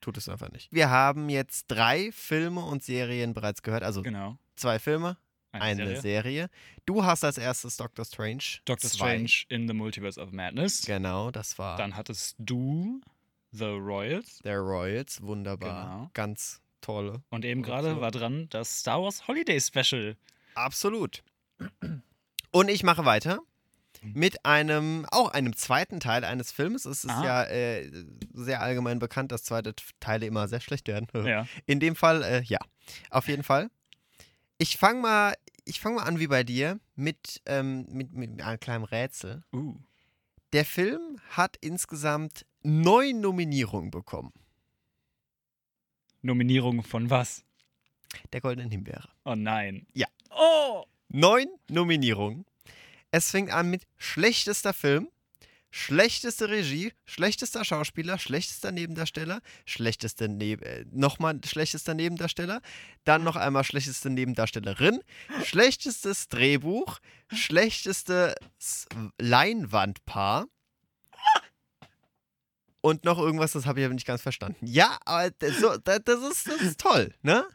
Tut es einfach nicht. Wir haben jetzt drei Filme und Serien bereits gehört. Also Genau. zwei Filme, Eine eine Serie. Serie. Du hast als erstes Doctor Strange. Doctor zwei. Strange in the Multiverse of Madness. Genau, das war Dann hattest du The Royals. der Royals. Wunderbar. Genau. Ganz tolle. Und eben gerade war dran das Star Wars Holiday Special. Absolut. Und ich mache weiter mit einem, auch einem zweiten Teil eines Films. Es ist Ah. ja äh, sehr allgemein bekannt, dass zweite Teile immer sehr schlecht werden. Ja. In dem Fall, äh, ja, auf jeden Fall. Ich fange mal, ich fang mal an wie bei dir mit, ähm, mit, mit einem kleinen Rätsel. Uh. Der Film hat insgesamt neun Nominierungen bekommen. Nominierung von was? Der Goldenen Himbeere. Oh nein. Ja. Oh! Neun Nominierungen. Es fängt an mit schlechtester Film, schlechteste Regie, schlechtester Schauspieler, schlechtester Nebendarsteller, schlechteste Neb äh, nochmal schlechtester Nebendarsteller, dann noch einmal schlechteste Nebendarstellerin, schlechtestes Drehbuch, schlechtestes Leinwandpaar und noch irgendwas, das habe ich aber nicht ganz verstanden. Ja, aber so, das, das, ist, das ist toll, ne?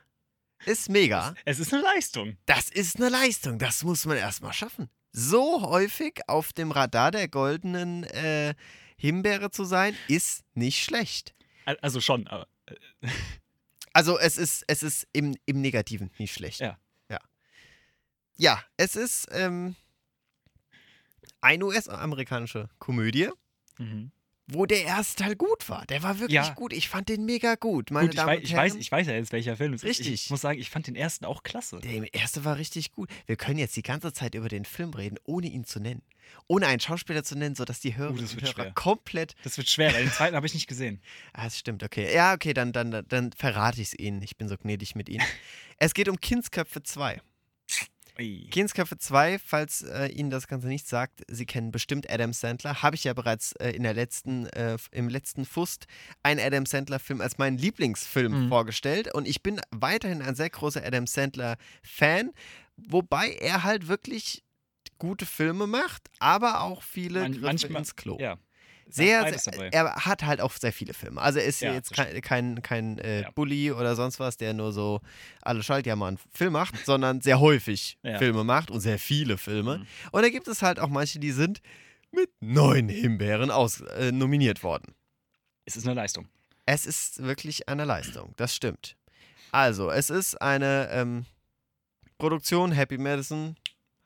Ist mega. Es ist eine Leistung. Das ist eine Leistung, das muss man erstmal schaffen. So häufig auf dem Radar der goldenen äh, Himbeere zu sein, ist nicht schlecht. Al- Also schon, aber. Also es ist, es ist im, im Negativen nicht schlecht. Ja. Ja, ja es ist ähm, eine US-amerikanische Komödie. Mhm. Wo der erste Teil gut war. Der war wirklich Ja. gut. Ich fand den mega gut. Meine Gut, ich, Damen weiß, und ich, Herren. weiß, ich weiß ja jetzt, welcher Film es ist. Richtig. Ich muss sagen, ich fand den ersten auch klasse. Der erste war richtig gut. Wir können jetzt die ganze Zeit über den Film reden, ohne ihn zu nennen. Ohne einen Schauspieler zu nennen, sodass die Hörer Uh, das wird Hörer schwer. komplett. Das wird schwer, weil den zweiten habe ich nicht gesehen. Ah, das stimmt, okay. Ja, okay, dann, dann, dann- dann verrate ich es Ihnen. Ich bin so gnädig mit Ihnen. es geht um Kindsköpfe 2. Kindsköpfe 2, falls äh, Ihnen das Ganze nicht sagt, Sie kennen bestimmt Adam Sandler. Habe ich ja bereits äh, in der letzten, äh, im letzten Fust einen Adam Sandler-Film als meinen Lieblingsfilm Mhm. vorgestellt. Und ich bin weiterhin ein sehr großer Adam Sandler-Fan, wobei er halt wirklich gute Filme macht, aber auch viele Man- manchmal- ins Klo. Ja. Sehr, sehr, er hat halt auch sehr viele Filme. Also er ist Ja, jetzt kein, kein, kein äh, Ja. Bully oder sonst was, der nur so alle Schaltjahr einen Film macht, sondern sehr häufig Ja. Filme macht und sehr viele Filme. Mhm. Und da gibt es halt auch manche, die sind mit neun Himbeeren aus, äh, nominiert worden. Es ist eine Leistung. Es ist wirklich eine Leistung, das stimmt. Also, es ist eine ähm, Produktion, Happy Madison,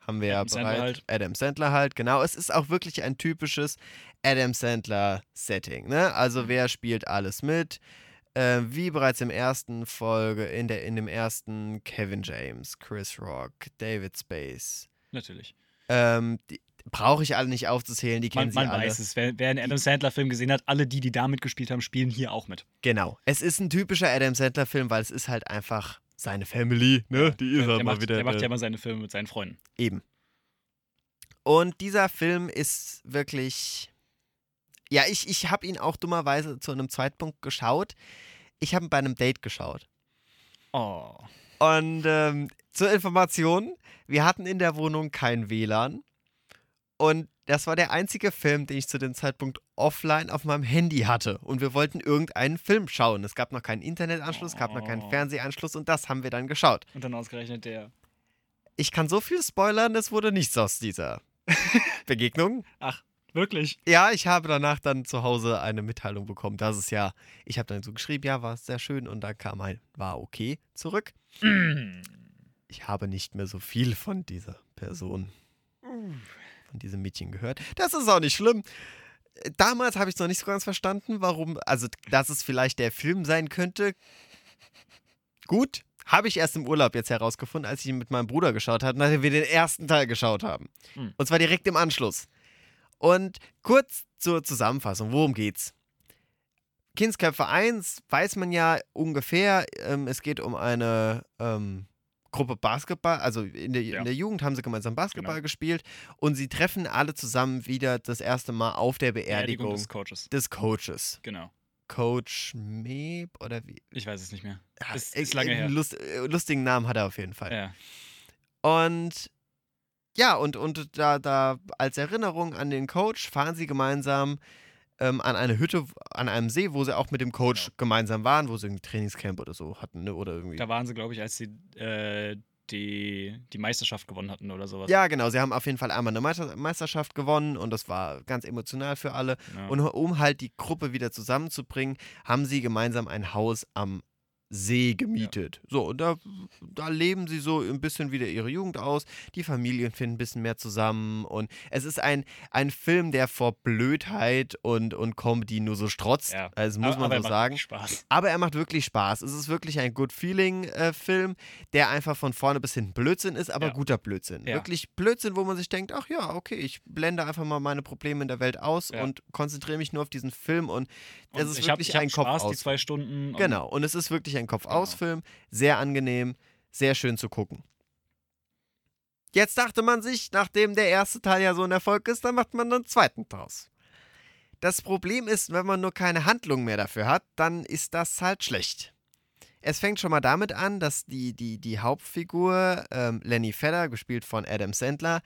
haben wir Adam ja Sandler bereits. halt. Adam Sandler halt, genau. Es ist auch wirklich ein typisches Adam Sandler-Setting. Ne? Also, Mhm. wer spielt alles mit? Äh, wie bereits im ersten Folge, in, der, in dem ersten Kevin James, Chris Rock, David Space. Natürlich. Ähm, die brauche ich alle nicht aufzuzählen, die kennen Man, sie man alle. weiß es. Wer, wer einen Adam Sandler-Film gesehen hat, alle die, die da mitgespielt haben, spielen hier auch mit. Genau. Es ist ein typischer Adam Sandler-Film, weil es ist halt einfach seine Family, ne? Die ist halt mal macht, wieder. der macht äh, ja immer seine Filme mit seinen Freunden. Eben. Und dieser Film ist wirklich. Ja, ich, ich habe ihn auch dummerweise zu einem Zeitpunkt geschaut. Ich habe ihn bei einem Date geschaut. Oh. Und ähm, zur Information, wir hatten in der Wohnung kein WLAN. Und das war der einzige Film, den ich zu dem Zeitpunkt offline auf meinem Handy hatte. Und wir wollten irgendeinen Film schauen. Es gab noch keinen Internetanschluss, es gab noch keinen Oh. Fernsehanschluss und das haben wir dann geschaut. Und dann ausgerechnet der. Ich kann so viel spoilern, es wurde nichts aus dieser Begegnung. Ach, wirklich? Ja, ich habe danach dann zu Hause eine Mitteilung bekommen, dass es ja, ich habe dann so geschrieben, ja, war sehr schön und dann kam ein, war okay zurück. Ich habe nicht mehr so viel von dieser Person, von diesem Mädchen gehört. Das ist auch nicht schlimm. Damals habe ich es noch nicht so ganz verstanden, warum, also dass es vielleicht der Film sein könnte. Gut, habe ich erst im Urlaub jetzt herausgefunden, als ich ihn mit meinem Bruder geschaut habe, nachdem wir den ersten Teil geschaut haben. Hm. Und zwar direkt im Anschluss. Und kurz zur Zusammenfassung, worum geht's? Kindsköpfe 1 weiß man ja ungefähr, ähm, es geht um eine ähm, Gruppe Basketball, also in der, Ja. in der Jugend haben sie gemeinsam Basketball Genau. gespielt und sie treffen alle zusammen wieder das erste Mal auf der Beerdigung, Beerdigung des Coaches. des Coaches. Genau. Coach Meeb oder wie? Ich weiß es nicht mehr. Ja, Ist- äh, ist lange äh, her. Lust, äh, lustigen Namen hat er auf jeden Fall. Ja. Und ja, und, und da, da als Erinnerung an den Coach fahren sie gemeinsam ähm, an eine Hütte an einem See, wo sie auch mit dem Coach Genau. gemeinsam waren, wo sie irgendwie Trainingscamp oder so hatten, ne? Oder irgendwie. Da waren sie, glaube ich, als sie äh, die, die Meisterschaft gewonnen hatten oder sowas. Ja, genau. Sie haben auf jeden Fall einmal eine Meister Meisterschaft gewonnen und das war ganz emotional für alle. Genau. Und um halt die Gruppe wieder zusammenzubringen, haben sie gemeinsam ein Haus am See gemietet. So, und da, da leben sie so ein bisschen wieder ihre Jugend aus. Die Familien finden ein bisschen mehr zusammen. Und es ist ein, ein Film, der vor Blödheit und, und Comedy nur so strotzt. Ja. Also, das muss aber, man aber so macht sagen. Spaß. Aber er macht wirklich Spaß. Es ist wirklich ein Good Feeling-Film, der einfach von vorne bis hinten Blödsinn ist, aber Ja. guter Blödsinn. Ja. Wirklich Blödsinn, wo man sich denkt, ach ja, okay, ich blende einfach mal meine Probleme in der Welt aus Ja. und konzentriere mich nur auf diesen Film und es Und ist ich hab- wirklich ich hab ein Kopf Spaß, die aus. zwei Stunden. und- Genau, und es ist wirklich ein Genau. Kopf-aus-Film. Sehr angenehm, sehr schön zu gucken. Jetzt dachte man sich, nachdem der erste Teil ja so ein Erfolg ist, dann macht man einen zweiten draus. Das Problem ist, wenn man nur keine Handlung mehr dafür hat, dann ist das halt schlecht. Es fängt schon mal damit an, dass die, die, die Hauptfigur, ähm, Lenny Fedder, gespielt von Adam Sandler,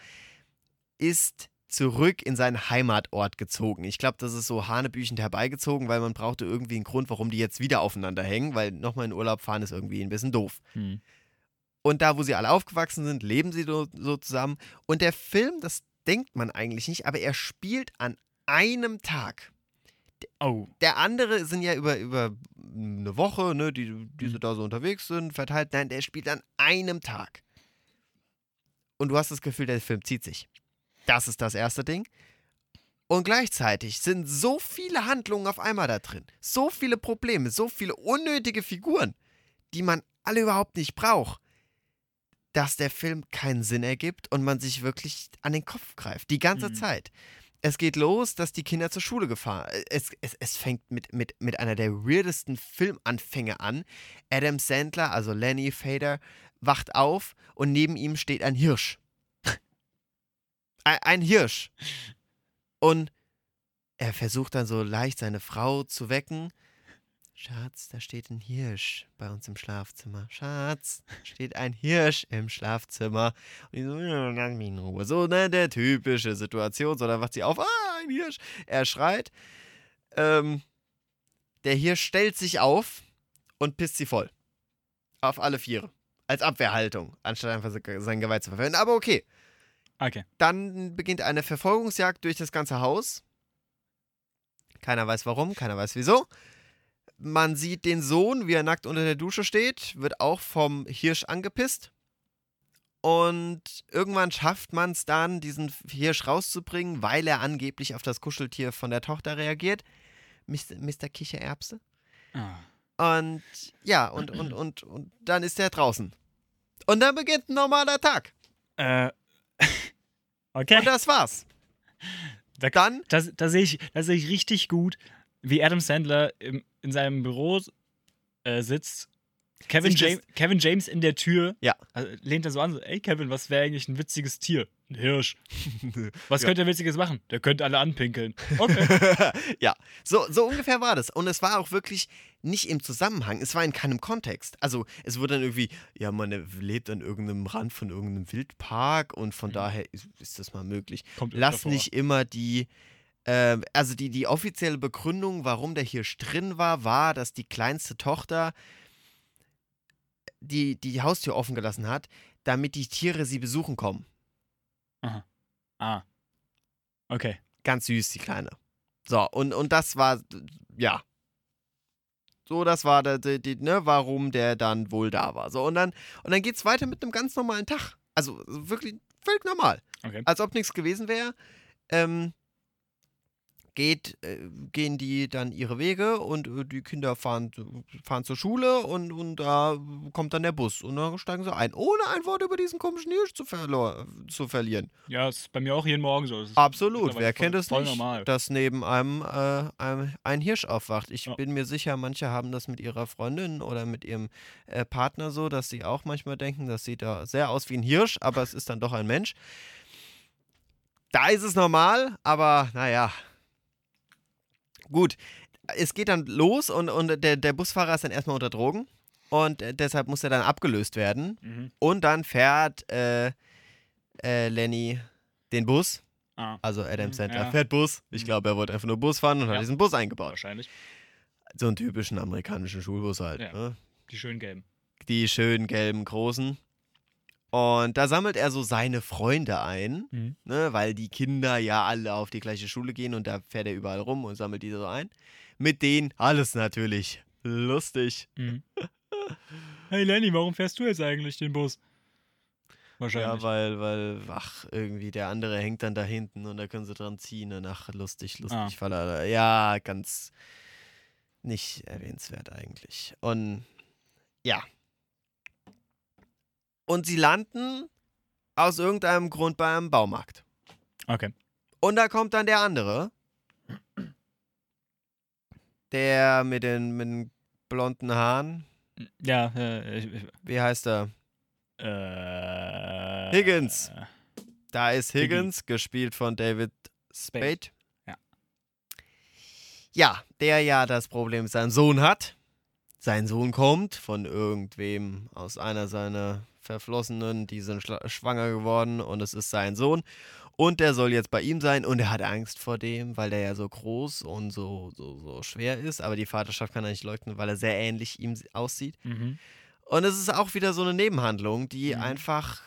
ist zurück in seinen Heimatort gezogen. Ich glaube, das ist so hanebüchend herbeigezogen, weil man brauchte irgendwie einen Grund, warum die jetzt wieder aufeinander hängen, weil nochmal in Urlaub fahren ist irgendwie ein bisschen doof. Hm. Und da, wo sie alle aufgewachsen sind, leben sie so, so zusammen. Und der Film, das denkt man eigentlich nicht, aber er spielt an einem Tag. Oh, Der andere sind ja über, über eine Woche, ne, die, die so da so unterwegs sind, verteilt. Nein, der spielt an einem Tag. Und du hast das Gefühl, der Film zieht sich. Das ist das erste Ding. Und gleichzeitig sind so viele Handlungen auf einmal da drin, so viele Probleme, so viele unnötige Figuren, die man alle überhaupt nicht braucht, dass der Film keinen Sinn ergibt und man sich wirklich an den Kopf greift, die ganze Mhm. Zeit. Es geht los, dass die Kinder zur Schule gefahren. Es, es, es fängt mit, mit, mit einer der weirdesten Filmanfänge an. Adam Sandler, also Lenny Fader, wacht auf und neben ihm steht ein Hirsch. Ein, Hirsch. Und er versucht dann so leicht seine Frau zu wecken. Schatz, da steht ein Hirsch bei uns im Schlafzimmer. Schatz, steht ein Hirsch im Schlafzimmer. Und die so, lass mich in Ruhe. So, ne, der typische Situation. So, dann wacht sie auf, ah, ein Hirsch. Er schreit. Ähm, der Hirsch stellt sich auf und pisst sie voll. Auf alle Viere. Als Abwehrhaltung, anstatt einfach sein Geweih zu verwenden. Aber okay. Okay. Dann beginnt eine Verfolgungsjagd durch das ganze Haus. Keiner weiß warum, keiner weiß wieso. Man sieht den Sohn, wie er nackt unter der Dusche steht, wird auch vom Hirsch angepisst. Und irgendwann schafft man es dann, diesen Hirsch rauszubringen, weil er angeblich auf das Kuscheltier von der Tochter reagiert. Mr. Mr. Kichererbse. Ah. Und ja, und, und, und, und dann ist er draußen. Und dann beginnt ein normaler Tag. Äh. Okay. Und das war's. Da, Dann da, da sehe ich, da seh ich richtig gut, wie Adam Sandler im, in seinem Büro äh, sitzt. Kevin, James, Kevin James in der Tür. Ja. Also, lehnt er so an, so, ey Kevin, was wäre eigentlich ein witziges Tier? Ein Hirsch. Was Ja. könnte er Witziges machen? Der könnte alle anpinkeln. Okay. ja, so, so ungefähr war das. Und es war auch wirklich nicht im Zusammenhang, es war in keinem Kontext. Also es wurde dann irgendwie, ja, man lebt an irgendeinem Rand von irgendeinem Wildpark und von Mhm. daher ist, ist das mal möglich. Kommt Lass vor. nicht immer die, ähm, also die, die offizielle Begründung, warum der Hirsch drin war, war, dass die kleinste Tochter die, die Haustür offen gelassen hat, damit die Tiere sie besuchen kommen. Ah. Okay. Ganz süß, die Kleine. So, und, und das war, ja. So, das war der, der, der, ne, warum der dann wohl da war. So, und dann, und dann geht's weiter mit einem ganz normalen Tag. Also wirklich völlig normal. Okay. Als ob nichts gewesen wäre. Ähm, geht, äh, gehen die dann ihre Wege und äh, die Kinder fahren, fahren zur Schule und, und da kommt dann der Bus und dann steigen sie ein, ohne ein Wort über diesen komischen Hirsch zu, verlo- zu verlieren. Ja, ist bei mir auch jeden Morgen so. Das Absolut, wer voll- kennt es nicht, normal. dass neben einem äh, ein, ein Hirsch aufwacht. Ich Ja. bin mir sicher, manche haben das mit ihrer Freundin oder mit ihrem äh, Partner so, dass sie auch manchmal denken, das sieht da sehr aus wie ein Hirsch, aber es ist dann doch ein Mensch. Da ist es normal, aber naja. Gut, es geht dann los und, und der, der Busfahrer ist dann erstmal unter Drogen und äh, deshalb muss er dann abgelöst werden. Mhm. Und dann fährt äh, äh, Lenny den Bus Ah, also Adam Mhm, Sandler ja. fährt Bus. Ich Mhm. glaube, er wollte einfach nur Bus fahren und hat Ja. diesen Bus eingebaut. wahrscheinlich. So einen typischen amerikanischen Schulbus halt. Ja. Ne? Die schön gelben. Die schönen gelben großen. Und da sammelt er so seine Freunde ein, Mhm. ne? weil die Kinder ja alle auf die gleiche Schule gehen und da fährt er überall rum und sammelt die so ein. Mit denen alles natürlich lustig. Mhm. Hey Lenny, warum fährst du jetzt eigentlich den Bus? Wahrscheinlich. Ja, weil, weil, ach, irgendwie der andere hängt dann da hinten und da können sie dran ziehen und ach, lustig, lustig, Ah. weil er, ja, ganz nicht erwähnenswert eigentlich. Und ja. Und sie landen aus irgendeinem Grund beim Baumarkt. okay. Und da kommt dann der andere. Der mit den, mit den blonden Haaren. Ja, äh, ich- Wie heißt er? äh, Higgins. Da ist Higgy. Higgins, gespielt von David Spade. Spade. Ja. Ja, der ja das Problem mit seinem Sohn hat. Sein Sohn kommt von irgendwem aus einer seiner Verflossenen, die sind schwanger geworden und es ist sein Sohn. Und der soll jetzt bei ihm sein und er hat Angst vor dem, weil der ja so groß und so, so, so schwer ist. Aber die Vaterschaft kann er nicht leugnen, weil er sehr ähnlich ihm aussieht. Mhm. Und es ist auch wieder so eine Nebenhandlung, die Mhm. einfach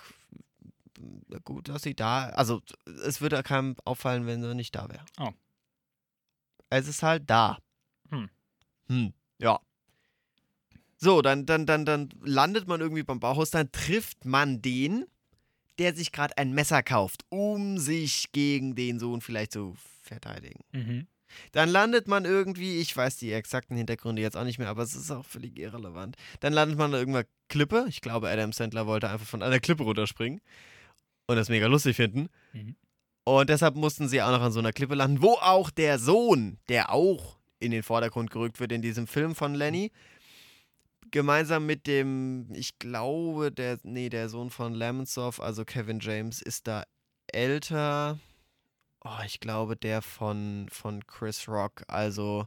gut, dass sie da. Also es würde keinem auffallen, wenn sie nicht da wäre. Oh. Es ist halt da. Hm. Hm. Ja. So, dann, dann, dann, dann landet man irgendwie beim Bauhaus, dann trifft man den, der sich gerade ein Messer kauft, um sich gegen den Sohn vielleicht zu verteidigen. Mhm. Dann landet man irgendwie, ich weiß die exakten Hintergründe jetzt auch nicht mehr, aber es ist auch völlig irrelevant. Dann landet man an irgendeiner Klippe. Ich glaube, Adam Sandler wollte einfach von einer Klippe runterspringen und das mega lustig finden. Mhm. Und deshalb mussten sie auch noch an so einer Klippe landen, wo auch der Sohn, der auch in den Vordergrund gerückt wird in diesem Film von Lenny, gemeinsam mit dem, ich glaube, der, nee, der Sohn von Lemonsoff, also Kevin James, ist da älter. Oh, ich glaube, der von, von Chris Rock, also,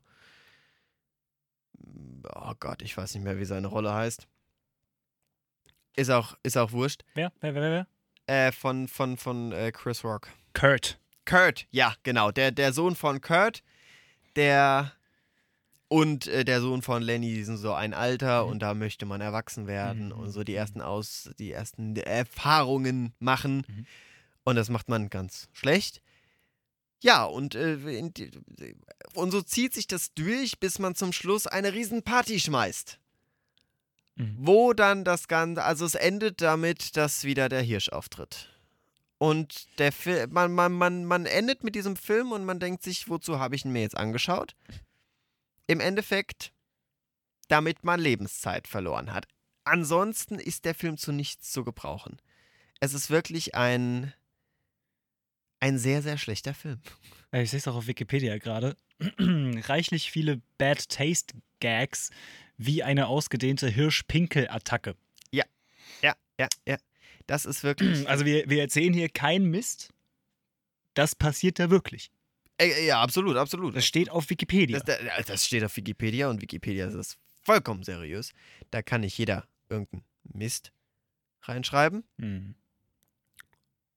oh Gott, ich weiß nicht mehr, wie seine Rolle heißt. Ist auch, ist auch wurscht. Wer? Wer, wer, wer? Äh, von, von, von äh, Chris Rock. Kurt. Kurt, ja, genau. Der, der Sohn von Kurt, der und äh, der Sohn von Lenny, die sind so ein Alter Mhm. und da möchte man erwachsen werden Mhm. und so die ersten Aus, die ersten Erfahrungen machen. Mhm. Und das macht man ganz schlecht. Ja, und, äh, die, und so zieht sich das durch, bis man zum Schluss eine Riesenparty schmeißt. Mhm. Wo dann das Ganze, also es endet damit, dass wieder der Hirsch auftritt. Und der Film, man, man, man, man endet mit diesem Film und man denkt sich, wozu habe ich ihn mir jetzt angeschaut? Im Endeffekt, damit man Lebenszeit verloren hat. Ansonsten ist der Film zu nichts zu gebrauchen. Es ist wirklich ein, ein sehr, sehr schlechter Film. Ich sehe es auch auf Wikipedia gerade. Reichlich viele Bad Taste Gags wie eine ausgedehnte Hirsch-Pinkel-Attacke. Ja, ja, ja. Das ist wirklich. Also wir, wir erzählen hier keinen Mist. Das passiert da wirklich. Ja, absolut, absolut. Das steht auf Wikipedia. Das, das, steht auf Wikipedia und Wikipedia ist das vollkommen seriös. Da kann nicht jeder irgendeinen Mist reinschreiben. Hm.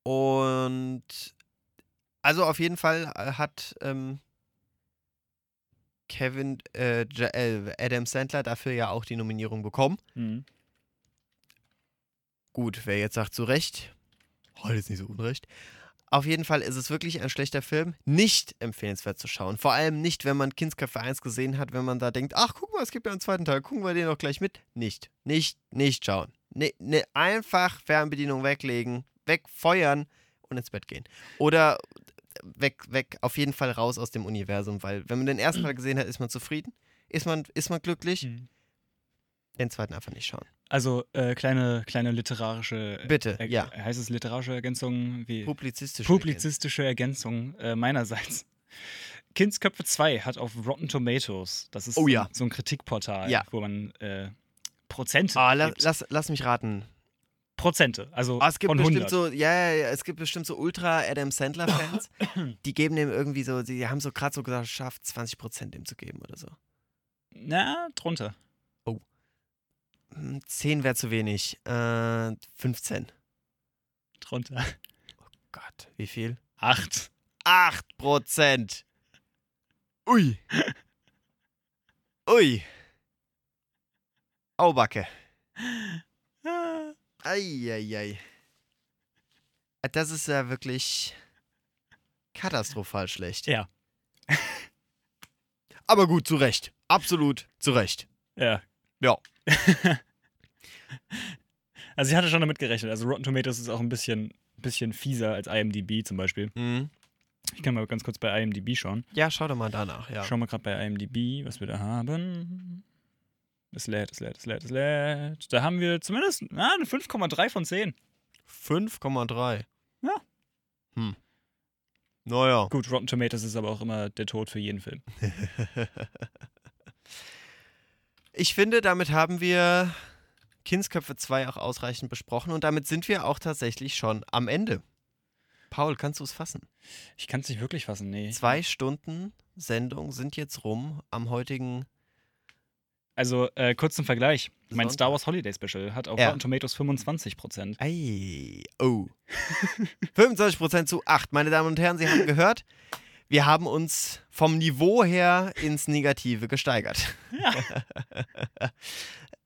Und also auf jeden Fall äh, hat ähm, Kevin, äh, äh, Adam Sandler dafür ja auch die Nominierung bekommen. Hm. Gut, wer jetzt sagt zu Recht, heute ist nicht so unrecht. Auf jeden Fall ist es wirklich ein schlechter Film, nicht empfehlenswert zu schauen. Vor allem nicht, wenn man Kindsköpfe 1 gesehen hat, wenn man da denkt, ach guck mal, es gibt ja einen zweiten Teil, gucken wir den noch gleich mit. Nicht, nicht, nicht schauen. Ne, ne, einfach Fernbedienung weglegen, wegfeuern und ins Bett gehen. Oder weg, weg, auf jeden Fall raus aus dem Universum, weil wenn man den ersten Teil gesehen hat, ist man zufrieden, ist man, ist man glücklich, Hm. den zweiten einfach nicht schauen. Also äh, kleine, kleine literarische. Bitte, äh, ja. Heißt es literarische Ergänzung? Wie? Publizistisch. Publizistische Ergänzung äh, meinerseits. Kindsköpfe 2 hat auf Rotten Tomatoes, das ist Oh ja. so ein Kritikportal, Ja. wo man äh, Prozente Ah, la, lass, lass mich raten. Prozente, also Ah, es gibt von bestimmt 100. so, ja, ja, ja, es gibt bestimmt so Ultra Adam Sandler Fans, die geben dem irgendwie so, die haben so gerade so geschafft, 20% dem zu geben oder so. Na, drunter. Hm, 10 wäre zu wenig. Äh, 15. Drunter. Gott, wie viel? Acht. 8%. Ui. Ui. Aubacke. Eieiei. Das ist ja wirklich katastrophal schlecht. Ja. Aber gut, zu Recht. Absolut zu Recht. Ja. Ja. also ich hatte schon damit gerechnet. Also Rotten Tomatoes ist auch ein bisschen, bisschen fieser als IMDb zum Beispiel. Mhm. Ich kann mal ganz kurz bei IMDb schauen. Ja, schau doch mal danach, ja. Schauen wir gerade bei IMDb, was wir da haben. Es lädt, es lädt, es lädt, es lädt. Da haben wir zumindest ah, eine 5,3 von 10. 5,3. Ja. Hm. Naja. Gut, Rotten Tomatoes ist aber auch immer der Tod für jeden Film. Ich finde, damit haben wir Kindsköpfe 2 auch ausreichend besprochen und damit sind wir auch tatsächlich schon am Ende. Paul, kannst du es fassen? Ich kann es nicht wirklich fassen, nee. Zwei Stunden Sendung sind jetzt rum am heutigen. Also, äh, kurz zum Vergleich. Mein Sonntag. Star Wars Holiday Special hat auf Ja. Rotten Tomatoes 25%. Ei, oh. 25% zu 8. Meine Damen und Herren, Sie haben gehört, wir haben uns vom Niveau her ins Negative gesteigert.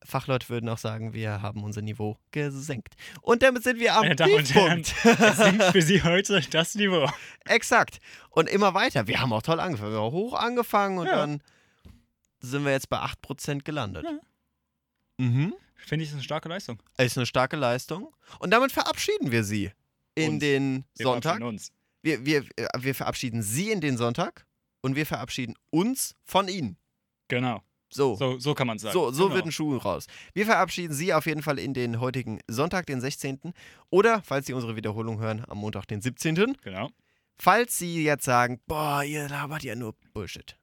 Fachleute würden auch sagen, wir haben unser Niveau gesenkt. Und damit sind wir am Meine Damen und Herren, Tiefpunkt. sinkt für Sie heute das Niveau. Exakt. Und immer weiter. Wir haben auch toll angefangen. Wir haben hoch angefangen und Ja. dann sind wir jetzt bei 8% gelandet. Ja. Mhm. Finde ich, ist eine starke Leistung. Ist eine starke Leistung. Und damit verabschieden wir Sie in Uns. den Wir Sonntag. Uns. Wir, wir, äh, wir verabschieden Sie in den Sonntag und wir verabschieden uns von Ihnen. Genau. So. So, so kann man sagen. So, so genau. wird ein Schuh raus. Wir verabschieden Sie auf jeden Fall in den heutigen Sonntag, den 16. Oder, falls Sie unsere Wiederholung hören, am Montag, den 17. Genau. Falls Sie jetzt sagen, boah, ihr labert ja nur Bullshit.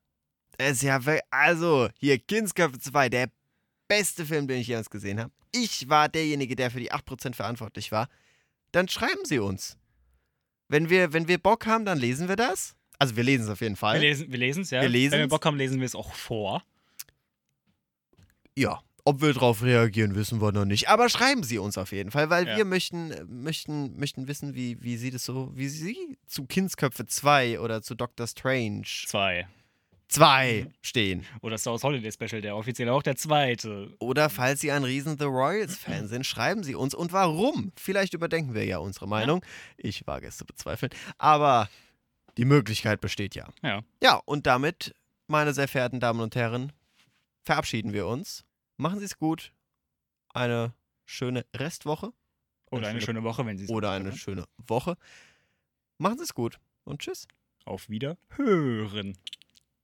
Das ist ja, also, hier, Kindsköpfe 2, der beste Film, den ich jemals gesehen habe. Ich war derjenige, der für die 8% verantwortlich war. Dann schreiben Sie uns. Wenn wir, wenn wir Bock haben, dann lesen wir das. Also, wir lesen es auf jeden Wir Fall. lesen wir lesen's, ja. Wir Wenn wir. Bock haben, lesen wir es auch vor. Ja, ob wir darauf reagieren, wissen wir noch nicht. Aber schreiben Sie uns auf jeden Fall, weil Ja. wir möchten, möchten, möchten wissen, wie, wie Sie das so, wie Sie zu Kindsköpfe 2 oder zu Doctor Strange Zwei. 2 stehen. Oder Star Wars Holiday Special, der offiziell auch der zweite. Oder falls Sie ein riesen The Royals-Fan sind, schreiben Sie uns. Und warum? Vielleicht überdenken wir ja unsere Meinung. Ich wage es zu bezweifeln. Aber die Möglichkeit besteht ja. Ja. Ja, und damit, meine sehr verehrten Damen und Herren, verabschieden wir uns. Machen Sie es gut. Eine schöne Restwoche Oder eine schöne Woche, wenn Sie es oder eine hören. schöne Woche. Machen Sie es gut und tschüss. Auf Wiederhören.